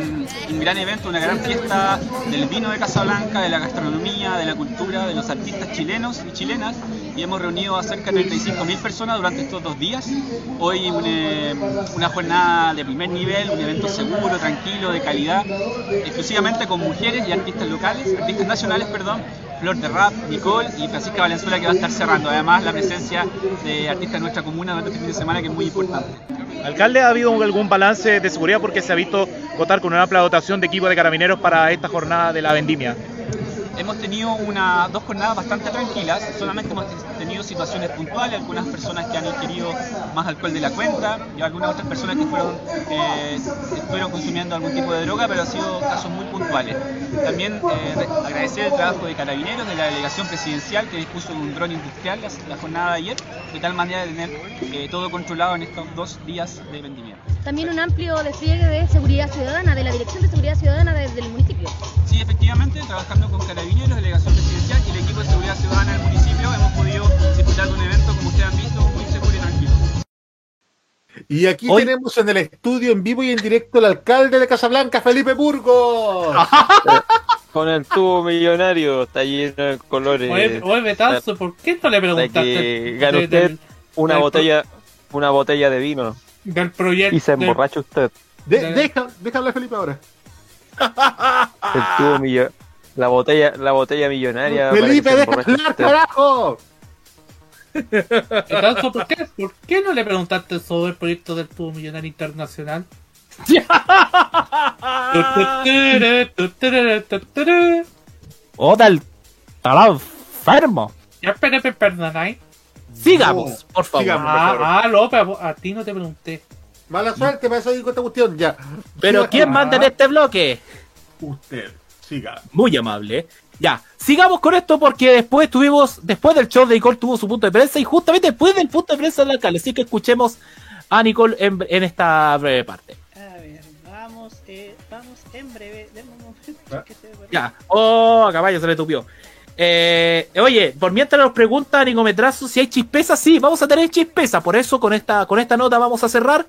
Un gran evento, una gran fiesta del vino de Casablanca, de la gastronomía, de la cultura, de los artistas chilenos y chilenas. Y hemos reunido a cerca de 35.000 personas durante estos dos días. Hoy un, eh, una jornada de primer nivel, un evento seguro, tranquilo, de calidad, exclusivamente con mujeres y artistas locales, artistas nacionales, perdón. Flor de Rap, Nicole y Francisca Valenzuela que va a estar cerrando. Además, la presencia de artistas de nuestra comuna durante este fin de semana que es muy importante. Alcalde, ¿ha habido algún balance de seguridad porque se ha visto contar con una amplia dotación de equipo de carabineros para esta jornada de la vendimia? Hemos tenido una, dos jornadas bastante tranquilas, solamente hemos tenido situaciones puntuales, algunas personas que han ingerido más alcohol de la cuenta y algunas otras personas que fueron, eh, estuvieron consumiendo algún tipo de droga, pero han sido casos muy puntuales. También eh, agradecer el trabajo de carabineros, de la delegación presidencial que dispuso un dron industrial la, jornada de ayer, de tal manera de tener eh, todo controlado en estos dos días de vendimia. También un amplio despliegue de seguridad ciudadana, de la Dirección de Seguridad Ciudadana desde el municipio. Sí, efectivamente, trabajando con carabineros, delegación presidencial y el equipo de seguridad ciudadana del municipio, hemos podido disfrutar de un evento, como ustedes han visto, muy seguro y tranquilo. Y aquí tenemos en el estudio en vivo y en directo el alcalde de Casablanca, Felipe Burgos. [laughs] Con el tubo millonario, está lleno de colores. Oye, oye, Betanzo, ¿por qué no le preguntaste que de- gana de- usted del- una del- botella, una botella de vino. del proyecto? Y se emborracha usted. De- deja, deja hablar Felipe ahora. El tubo millo- la botella, la botella millonaria. Felipe, deja hablar, carajo. Betanzo, ¿por qué, ¿por qué no le preguntaste sobre el proyecto del tubo millonario internacional? [laughs] Oda el talado enfermo. Ya, pero perdonáis. Sigamos, por favor. sigamos, por favor. Ah, ah, López, a ti no te pregunté. Mala suerte, para eso digo esta cuestión, ya. Pero ¿quién manda en este bloque? Usted, siga. Muy amable. Ya, sigamos con esto porque después tuvimos, después del show de Nicole tuvo su punto de prensa y justamente después del punto de prensa del alcalde. Así que escuchemos a Nicole en, en esta breve parte. A ver, vamos, eh, vamos en breve. Denme un momento que se Ya. Oh, a caballo se le tupió. Eh, oye, por mientras nos pregunta Nicometrazo si hay chispeza, sí, vamos a tener chispeza. Por eso con esta, con esta nota vamos a cerrar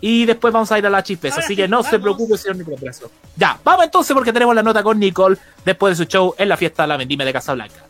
y después vamos a ir a la chispeza. Así que no se preocupe, señor Nicometrazo. Ya, vamos entonces porque tenemos la nota con Nicole después de su show en la fiesta de la vendimia de Casablanca.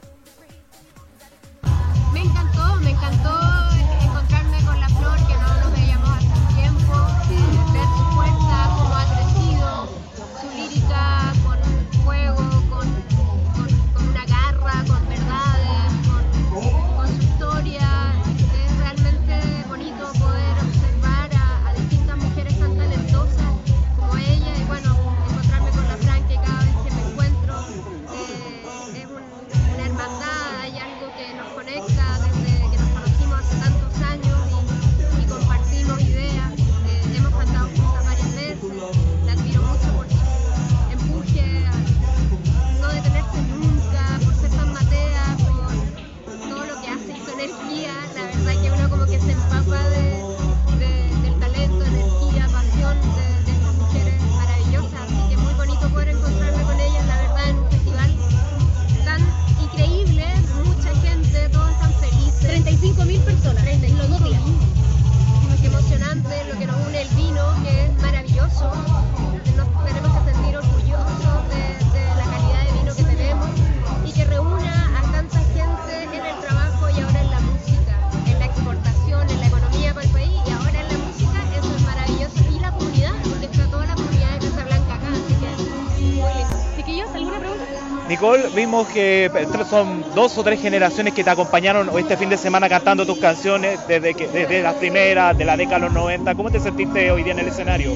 Nicole, vimos que son dos o tres generaciones que te acompañaron este fin de semana cantando tus canciones desde, que, desde las primeras, de la década de los 90. ¿Cómo te sentiste hoy día en el escenario?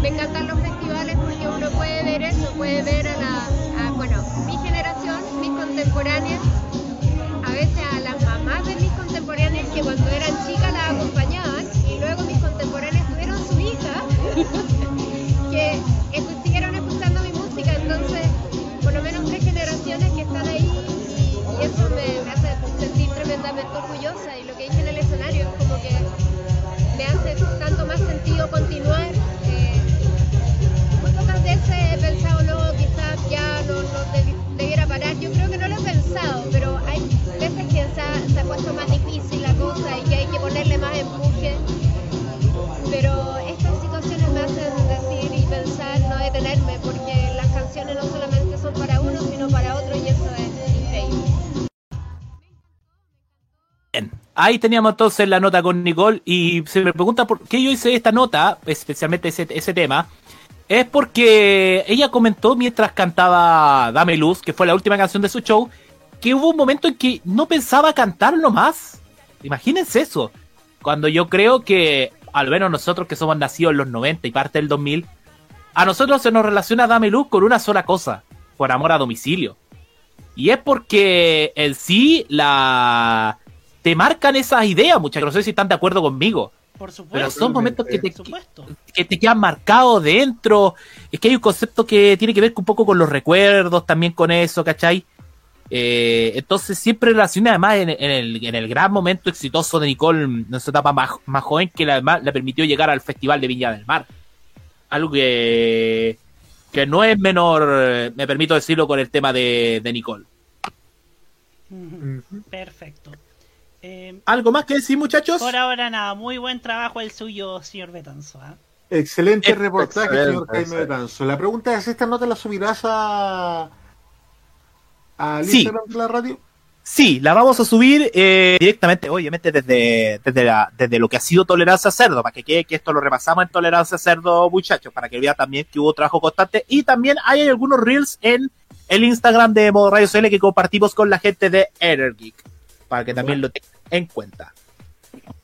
Me encantan los festivales porque uno puede ver eso, puede ver a la, bueno, mi generación, mis contemporáneas, a veces a las mamás de mis contemporáneas que cuando eran chicas las acompañaban y luego mis contemporáneas tuvieron su hija [laughs] me, hace sentir tremendamente orgullosa y lo que dije en el escenario es como que me hace tanto más sentido continuar. eh, muy pocas veces he pensado, no, quizás ya no, no debi- debiera parar. Yo creo que no lo he pensado, pero hay veces que se ha, se ha puesto más difícil Ahí teníamos entonces la nota con Nicole y se me pregunta por qué yo hice esta nota, especialmente ese, ese tema. Es porque ella comentó mientras cantaba Dame Luz, que fue la última canción de su show, que hubo un momento en que no pensaba cantarlo más. Imagínense eso. Cuando yo creo que, al menos nosotros que somos nacidos en los 90 y parte del 2000, a nosotros se nos relaciona Dame Luz con una sola cosa, por amor a domicilio. Y es porque en sí la te marcan esas ideas, muchachos. No sé si están de acuerdo conmigo. Por supuesto. Pero son momentos que te, que te quedan marcados dentro. Es que hay un concepto que tiene que ver un poco con los recuerdos, también con eso, ¿cachai? Eh, entonces siempre relaciona además en, en el, en el gran momento exitoso de Nicole en su etapa más, más joven que la- además le permitió llegar al Festival de Viña del Mar. Algo que, que no es menor, me permito decirlo con el tema de, de Nicole. Perfecto. Eh, ¿Algo más que decir, muchachos? por ahora nada, muy buen trabajo el suyo, señor Betanzo. ¿ah? Excelente Ex- reportaje, excelente, señor Jaime. Betanzo. La pregunta es, ¿esta nota la subirás a al Sí. Instagram de la radio? Sí, la vamos a subir eh, directamente, obviamente, desde, desde, la- desde lo que ha sido Tolerancia Cerdo, para que quede que esto lo repasamos en Tolerancia Cerdo, muchachos, para que vea también que hubo trabajo constante. Y también hay algunos reels en el Instagram de Modo Radio CL que compartimos con la gente de Energeek, para que también lo tengan en cuenta.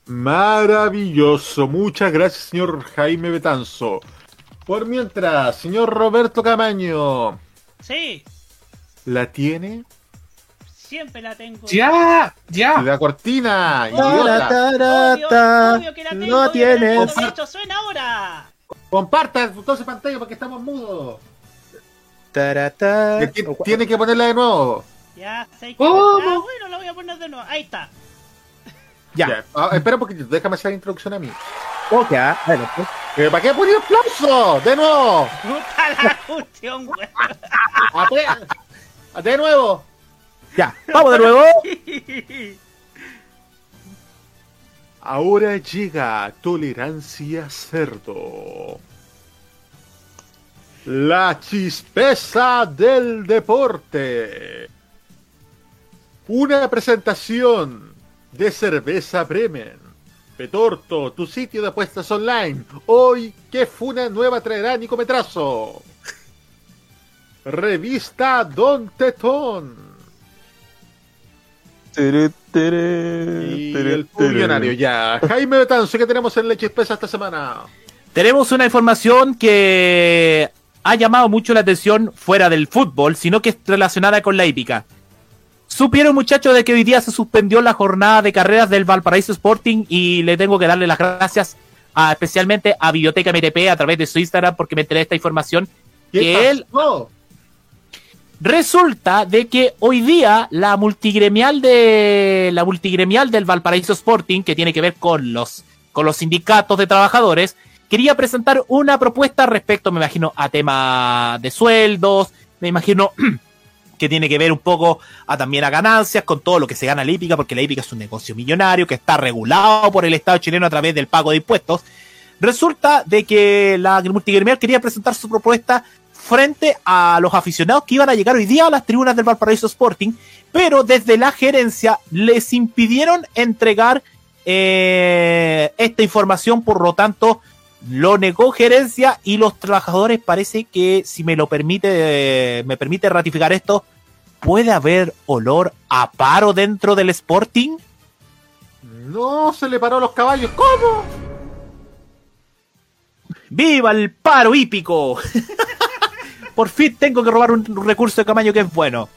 Maravilloso. Muchas gracias, señor Jaime Betanzo. Por mientras, señor Roberto Camaño, Sí, ¿la tiene? siempre la tengo. ¡Ya! ¡Ya! La cortina, idiota. Obvio, ta, obvio que la tengo, no hecho, suena ahora. Comparta entonces pantalla porque estamos mudos. Tiene que ponerla de nuevo. Ya, sé que... ¿Cómo? Ah, bueno, la voy a poner de nuevo. Ahí está. Ya. Ah, espera un poquito, déjame hacer la introducción a mí. Ok, ah, bueno, pues. Eh, ¿Para qué poner aplauso? ¡De nuevo! Puta la cuestión, güey. Apre- ¡De nuevo! Ya, vamos de nuevo. Ahora llega Tolerancia Cerdo. La chispeza del deporte. Una presentación de cerveza Bremen. Petorto, tu sitio de apuestas online. Hoy, ¿qué funa nueva traerá Nicometrazo? Revista Don Tetón. Y el millonario ya. Jaime Betanzo, ¿qué tenemos en Leche Espesa esta semana? Tenemos una información que ha llamado mucho la atención fuera del fútbol, sino que es relacionada con la hípica. Supieron muchachos de que hoy día se suspendió la jornada de carreras del Valparaíso Sporting y le tengo que darle las gracias a- especialmente a Biblioteca MTP a través de su Instagram porque me enteré de esta información ¿Qué que él? Resulta de que hoy día la multigremial de la multigremial del Valparaíso Sporting, que tiene que ver con los con los sindicatos de trabajadores, quería presentar una propuesta respecto, me imagino, a tema de sueldos, me imagino [clears throat] que tiene que ver un poco a también a ganancias con todo lo que se gana la hípica, porque la hípica es un negocio millonario que está regulado por el Estado chileno a través del pago de impuestos. Resulta de que la multigremial quería presentar su propuesta frente a los aficionados que iban a llegar hoy día a las tribunas del Valparaíso Sporting, pero desde la gerencia les impidieron entregar eh, esta información, por lo tanto lo negó gerencia y los trabajadores parece que, si me lo permite, eh, me permite ratificar esto, puede haber olor a paro dentro del Sporting. No, se le paró a los caballos. ¿Cómo? ¡Viva el paro hípico! [laughs] Por fin tengo que robar un recurso de Camaño que es bueno.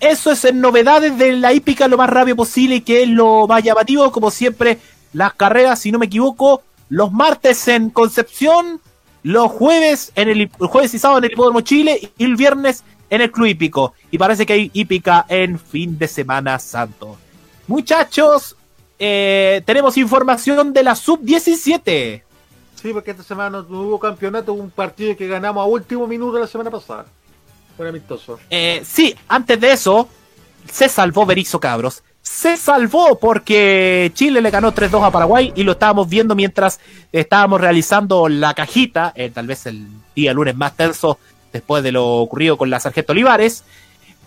Eso es en novedades de la hípica lo más rápido posible y que es lo más llamativo. Como siempre, las carreras, si no me equivoco, los martes en Concepción, los jueves en el, el jueves y sábado en el Hipódromo Chile y el viernes en el Club Hípico. Y parece que hay hípica en fin de semana santo. Muchachos, eh, tenemos información de la sub-17. Sí, porque esta semana no hubo campeonato, hubo un partido que ganamos a último minuto la semana pasada. Fue amistoso. Eh, sí, antes de eso, se salvó Berizzo Cabros. Se salvó porque Chile le ganó 3-2 a Paraguay y lo estábamos viendo mientras estábamos realizando la cajita, eh, tal vez el día lunes más tenso después de lo ocurrido con la Sargento Olivares.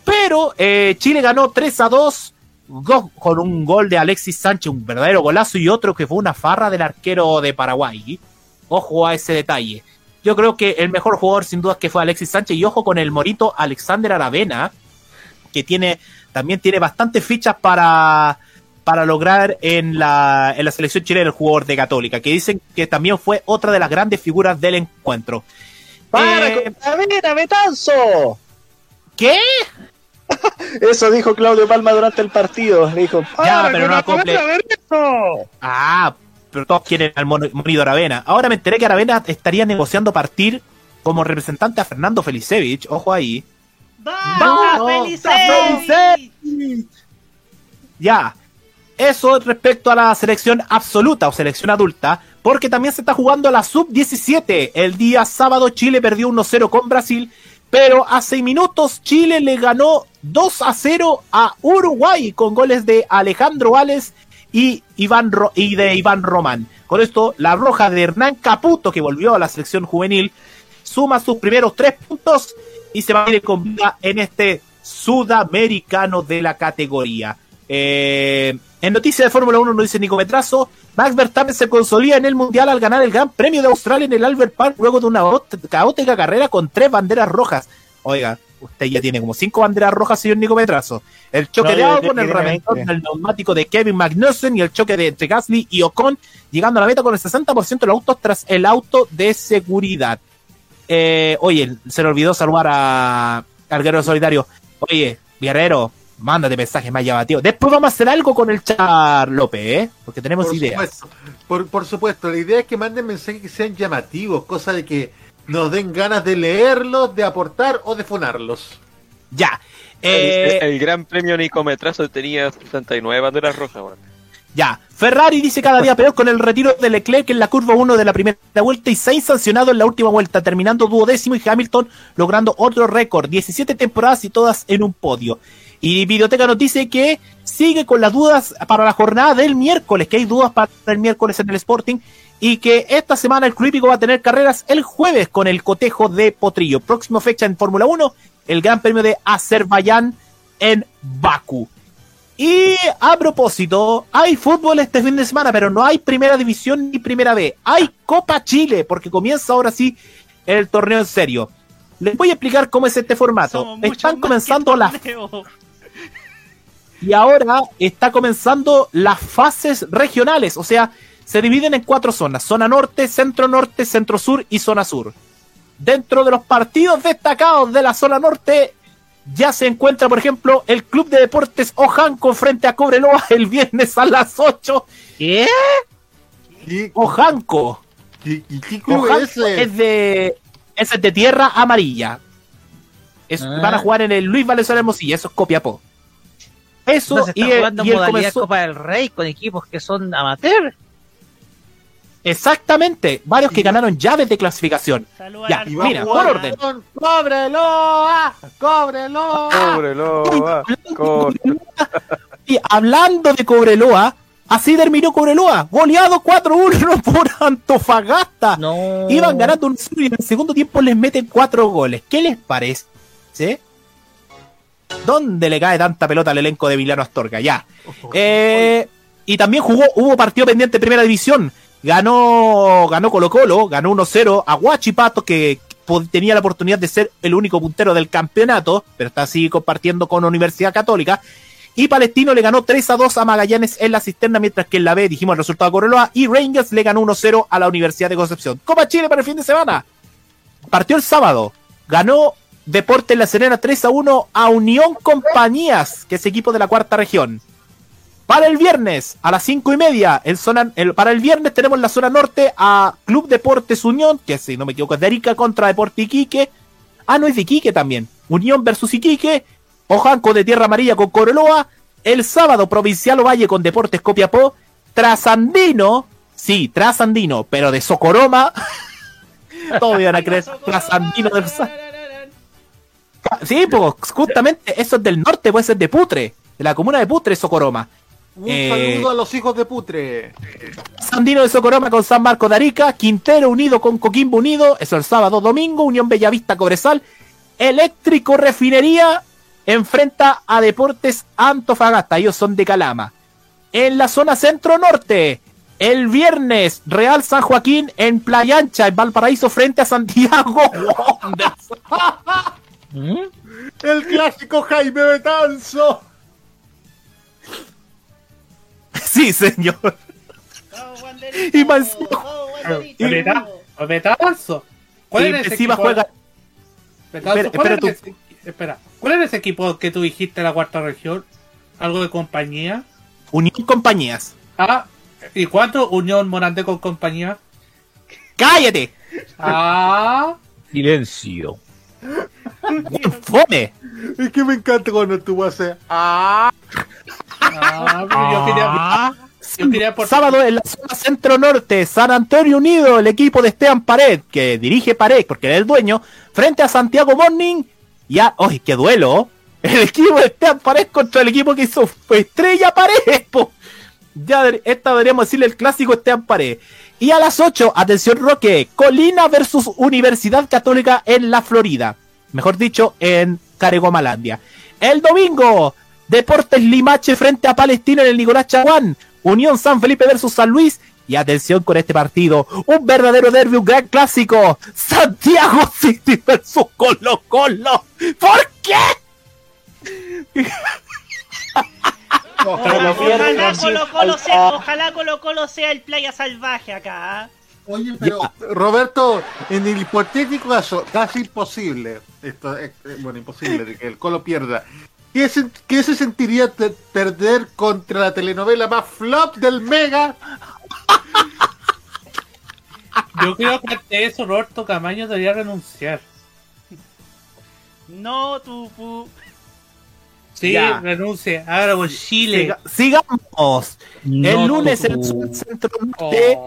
Pero eh, Chile ganó 3 a 2 go- con un gol de Alexis Sánchez, un verdadero golazo, y otro que fue una farra del arquero de Paraguay. Ojo a ese detalle. Yo creo que el mejor jugador sin duda que fue Alexis Sánchez y ojo con el morito Alexander Aravena, que tiene también tiene bastantes fichas para, para lograr en la, en la selección chilena el jugador de Católica, que dicen que también fue otra de las grandes figuras del encuentro. ¡Para Eh, con Aravena, Betanzo! ¿Qué? [laughs] Eso dijo Claudio Palma durante el partido. Le dijo, Ya, "Para pero no acople. Aravena, Betanzo". Ah, pero todos quieren al monito Aravena. Ahora me enteré que Aravena estaría negociando partir como representante a Fernando Felicevich. Ojo ahí. ¡Vamos, Felicevich! Ya. Eso respecto a la selección absoluta o selección adulta, porque también se está jugando la sub-17. El día sábado Chile perdió 1-0 con Brasil, pero a 6 minutos Chile le ganó 2 a 0 a Uruguay con goles de Alejandro Vales y, Iván y de Iván Román. Con esto, la roja de Hernán Caputo, que volvió a la selección juvenil, suma sus primeros tres puntos y se va a ir con vida en este sudamericano de la categoría. Eh, en noticias de Fórmula 1 nos dice Nico Metrazo, Max Verstappen se consolida en el Mundial al ganar el Gran Premio de Australia en el Albert Park luego de una caótica carrera con tres banderas rojas. Oiga, usted ya tiene como cinco banderas rojas, señor Nico Metrazo. El choque No, de Albon, yo el reventón 20. del neumático de Kevin Magnussen y el choque de entre Gasly y Ocon, llegando a la meta con el 60% de los autos tras el auto de seguridad. Eh, oye, se le olvidó saludar a, al Guerrero Solidario. Oye, Guerrero, mándate mensajes más llamativos. Después vamos a hacer algo con el Char López, ¿eh? Porque tenemos Por ideas. supuesto, por, por supuesto, la idea es que manden mensajes que sean llamativos, cosa de que nos den ganas de leerlos, de aportar o de fonarlos. Ya. El, el gran premio Nicometrazo tenía 69 banderas rojas, weón. Ya, Ferrari dice cada día peor con el retiro de Leclerc en la curva 1 de la primera vuelta y 6 sancionado en la última vuelta, terminando duodécimo y Hamilton logrando otro récord, 17 temporadas y todas en un podio. Y Videoteca nos dice que sigue con las dudas para la jornada del miércoles, que hay dudas para el miércoles en el Sporting y que esta semana el Club va a tener carreras el jueves con el cotejo de Potrillo. Próxima fecha en Fórmula 1, el Gran Premio de Azerbaiyán en Bakú. Y a propósito, hay fútbol este fin de semana, pero no hay primera división ni primera B. Hay Copa Chile, porque comienza ahora sí el torneo en serio. Les voy a explicar cómo es este formato. Están comenzando las y ahora está comenzando las fases regionales, o sea, se dividen en cuatro zonas: zona norte, centro norte, centro sur y zona sur. Dentro de los partidos destacados de la zona norte ya se encuentra, por ejemplo, el Club de Deportes Ojanco frente a Cobreloa [laughs] el viernes a las 8. ¿Qué? Ojanco. ¿Y, qué club Ojanco es ese? es de, es de tierra amarilla. Es- Ah. Van a jugar en el Luis Valenzuela Hermosilla, eso es Copiapó. Eso Entonces y, el- jugando y él modalidad comenzó- Copa del Rey con equipos que son amateur. Exactamente, varios que ganaron llaves de clasificación. Ya, Y va a mira, por orden. con- ¡Cóbrelo! ¡Cóbrelo! Cóbrelo, ah, co- [laughs] Y hablando de Cobreloa, así terminó Cobreloa, goleado 4-1 [laughs] por Antofagasta. Iban ganando un y en el segundo tiempo les meten cuatro goles. ¿Qué les parece? ¿Dónde le cae tanta pelota al elenco de Emiliano Astorga? Ya. [laughs] Eh, y también jugó, hubo partido pendiente de primera división. Ganó, ganó Colo Colo, ganó 1-0 a Huachipato, que tenía la oportunidad de ser el único puntero del campeonato, pero está así compartiendo con Universidad Católica. Y Palestino le ganó 3 a 2 a Magallanes en la cisterna, mientras que en la B dijimos el resultado de Cobreloa. Y Rangers le ganó 1-0 a la Universidad de Concepción. Copa Chile para el fin de semana. Partió el sábado. Ganó Deportes La Serena 3 a 1 a Unión Compañías, que es equipo de la cuarta región. Para el viernes, a las 5 y media, en zona, para el viernes tenemos la zona norte a Club Deportes Unión, que si no me equivoco es de Arica contra Deporte Iquique. Ah, no es de Iquique también. Unión versus Iquique. Ojanco de Tierra Amarilla con Coreloa. El sábado, Provincial Ovalle con Deportes Copiapó. Trasandino, sí, Trasandino, pero de Socoroma. [laughs] Todos iban a creer Trasandino del Sa- Sí, pues justamente eso es del norte, puede ser de Putre, de la comuna de Putre, Socoroma. Un Eh, saludo a los hijos de Putre. Sandino de Socoroma con San Marco de Arica, Quintero unido con Coquimbo unido, eso el sábado, domingo, Unión Bellavista Cobresal, Eléctrico Refinería enfrenta a Deportes Antofagasta, ellos son de Calama. En la zona centro-norte, el viernes, Real San Joaquín en Playa Ancha, en Valparaíso, frente a Santiago [laughs] El clásico Jaime Betanzo. Sí, señor. Y más Beta- Betanzo. ¿Cuál era ese equipo? juega- Betanzo, Espera, ¿cuál espera era tú. ese- espera, ¿cuál era ese equipo que tú dijiste en la cuarta región? ¿Algo de compañía? Unión Compañías. Ah, ¿y cuánto Unión Morante con compañía? ¡Cállate! Ah, Silencio. ¡Fome! Es que me encanta cuando tú haces. ah, pero yo quería, yo quería por Sábado en la zona centro-norte, San Antonio Unido, el equipo de Esteban Pared, que dirige Pared porque es el dueño, frente a Santiago Morning. Ya, ¡ay, qué duelo! El equipo de Esteban Pared contra el equipo que hizo Estrella Pared. po. Ya, esta deberíamos decirle el clásico Esteban Pared. Y a las 8, atención Roque, Colina versus Universidad Católica en la Florida. Mejor dicho, en Caregomalandia. El domingo, Deportes Limache frente a Palestina en el Nicolás Chaguán. Unión San Felipe versus San Luis. Y atención con este partido, un verdadero derbi, un gran clásico. Santiago [laughs] City versus Colo Colo. ¿Por qué? Ojalá, ojalá Colo Colo sea, ojalá Colo Colo sea el playa salvaje acá. ¿ah? Oye, pero Roberto, en el hipotético caso, casi imposible, esto es bueno, imposible de que el Colo pierda. ¿Qué se, qué se sentiría perder contra la telenovela más flop del Mega? Yo creo que ante eso Roberto Camaño debería renunciar. No, tu pu- Sí, Ya. renuncie. Ahora con Chile. Siga- sigamos. No, el lunes el sur- centro norte,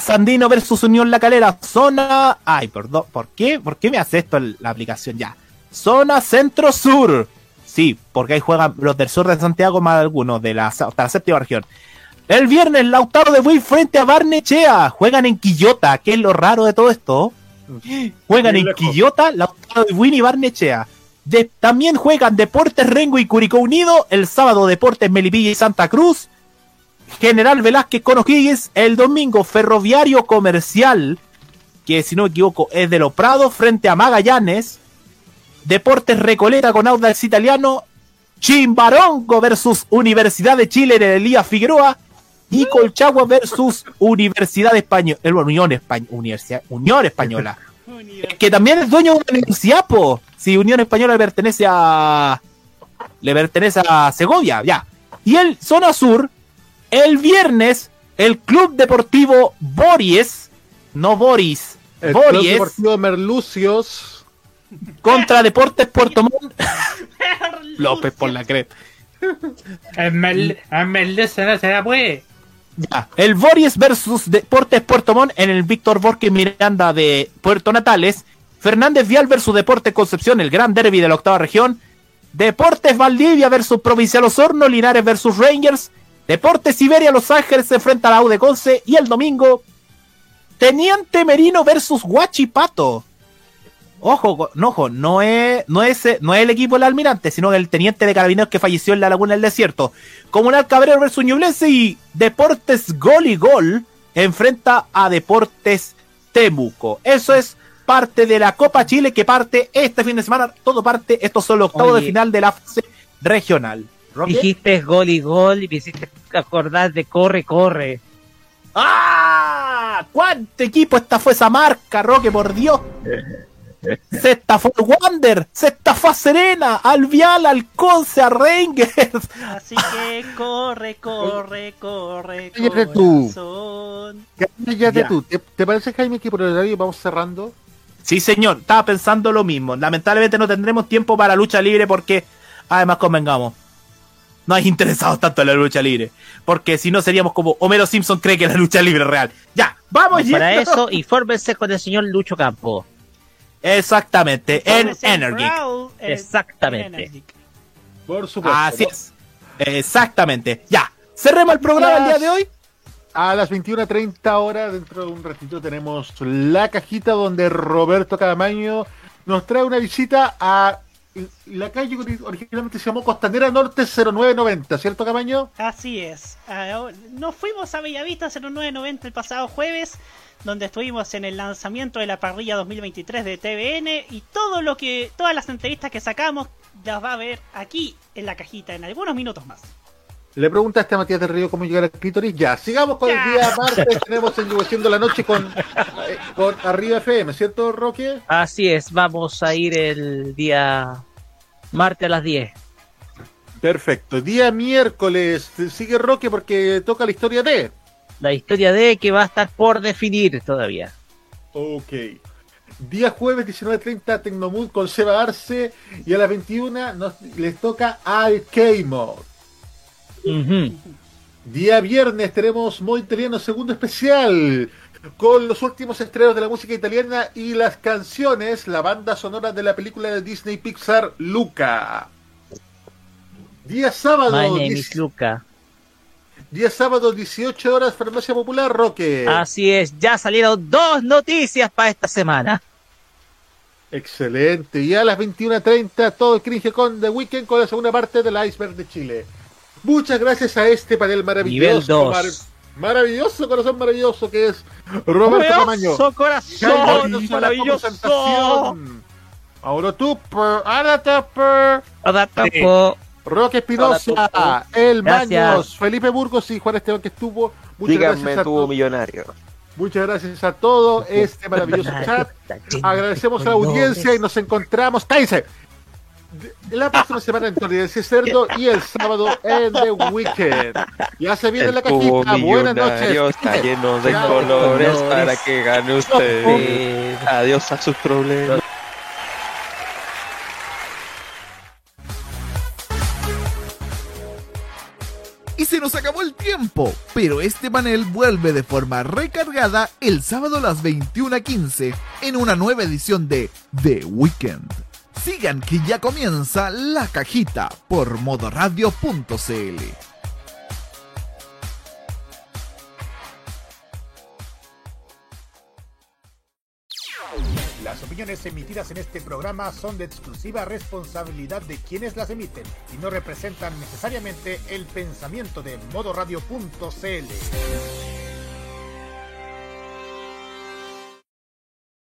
Sandino versus Unión La Calera. Zona. Ay, perdón. ¿Por qué? ¿Por qué me hace esto la aplicación ya? Zona centro sur. Sí, porque ahí juegan los del sur de Santiago más algunos de la, hasta la séptima región. El viernes, Lautaro de Buey frente a Barnechea. Juegan en Quillota, que es lo raro de todo esto. Juegan en. Quillota, Lautaro de Buin y Barnechea. De- también juegan Deportes Rengo y Curicó Unido. El sábado, Deportes Melipilla y Santa Cruz. General Velázquez con O'Higgins. El domingo, Ferroviario Comercial, que si no me equivoco es de Los Prados, frente a Magallanes. Deportes Recoleta con Audax Italiano. Chimbarongo versus Universidad de Chile en el Elías Figueroa. Y Colchagua versus Universidad Española. Unión, Españ- Universidad, Unión Española. que también es dueño de una universidad, po. Si Unión Española le pertenece a. Le pertenece a Segovia, ya. Y el Zona Sur, el viernes, el Club Deportivo Bories, no Boris, El Club Bories, Deportivo Merlucios. contra Deportes Puerto Montt. López por la creta. El Mel- el no se la puede. Ya, el Boris versus Deportes Puerto Montt en el Víctor Borque Miranda de Puerto Natales. Fernández Vial versus Deportes Concepción, el gran derby de la octava región. Deportes Valdivia versus Provincial Osorno, Linares versus Rangers. Deportes Siberia Los Ángeles se enfrenta a la U de Conce. Y el domingo, Teniente Merino versus Huachipato. Ojo, no, ojo, no es, no, es, no es el equipo del almirante, sino el teniente de carabineros que falleció en la laguna del desierto. Comunal Cabrero versus Ñublense y Deportes Gol y Gol enfrenta a Deportes Temuco. Eso es parte de la Copa Chile que parte este fin de semana. Todo parte, estos son los octavos Oye. de final de la fase regional. Roque. Dijiste gol y gol y me hiciste acordar de corre, corre. ¡Ah! ¿Cuánto equipo estafó esa marca, Roque, por Dios? Se estafó el Wander, se estafó a Serena, al Vial, al Conce, a Rangers. Así que corre, corre, corre, Cállate tú. corazón. Cállate tú. ¿Te, te parece, Jaime, que por el horario vamos cerrando? Sí, señor, estaba pensando lo mismo. Lamentablemente no tendremos tiempo para lucha libre porque, además, convengamos, no hay interesados tanto en la lucha libre. Porque si no seríamos como Homero Simpson cree que la lucha libre es real. Ya, vamos Para eso, infórmense con el señor Lucho Campo. Exactamente, en Energy. Exactamente. Por supuesto. Así es. Exactamente. Ya. Cerremos el programa el día de hoy. A las 21.30 horas, dentro de un ratito, tenemos la cajita donde Roberto Cadamaño nos trae una visita a la calle originalmente se llamó Costanera Norte 0990, ¿cierto, Camaño? Así es. Ah, Nos fuimos a Bellavista 0990 el pasado jueves, donde estuvimos en el lanzamiento de la parrilla 2023 de TVN y todo lo que, todas las entrevistas que sacamos las va a ver aquí en la cajita en algunos minutos más. Le preguntaste a Matías del Río cómo llegar al clítoris. Ya, sigamos con Ya. el día martes. tenemos en la Noche con, eh, con Arriba FM, ¿cierto, Roque? Así es, vamos a ir el día martes a las 10. Perfecto. Día miércoles, sigue Roque porque toca la historia de. La historia de que va a estar por definir todavía. Ok. Día jueves 19.30 Tecnomood con Seba Arce y a las 21 nos, les toca Día viernes tenemos Modo Italiano segundo especial con los últimos estrenos de la música italiana y las canciones, la banda sonora de la película de Disney Pixar Luca. Día sábado, My name diez- is Luca. día sábado 18 horas Farmacia Popular Roque. Así es, ya salieron dos noticias para esta semana. Excelente. Y a las 21.30 todo el cringe con The Weekend con la segunda parte del Iceberg de Chile. Muchas gracias a este panel maravilloso. Mar- maravilloso, corazón maravilloso que es Roberto Camaño. Corazón, maravilloso. Ana Tupper, Hola, Campo. Roque Espinosa, El. Maños, Felipe Burgos y Juan Esteban que estuvo. Muchas Díganme gracias a tuvo todos. millonario. Muchas gracias a todo este maravilloso chat. Agradecemos a la audiencia y nos encontramos. ¡Cállense! De- La próxima semana en Tolerancia Cerdo y el sábado en The Weekend. Ya se viene El la cajita. Buenas noches. está lleno de colores. para que gane usted. Adiós a sus problemas. Y se nos acabó el tiempo, pero este panel vuelve de forma recargada el sábado a las 21.15 en una nueva edición de The Weekend. Sigan que ya comienza la cajita por modoradio.cl. Las opiniones emitidas en este programa son de exclusiva responsabilidad de quienes las emiten y no representan necesariamente el pensamiento de modoradio.cl.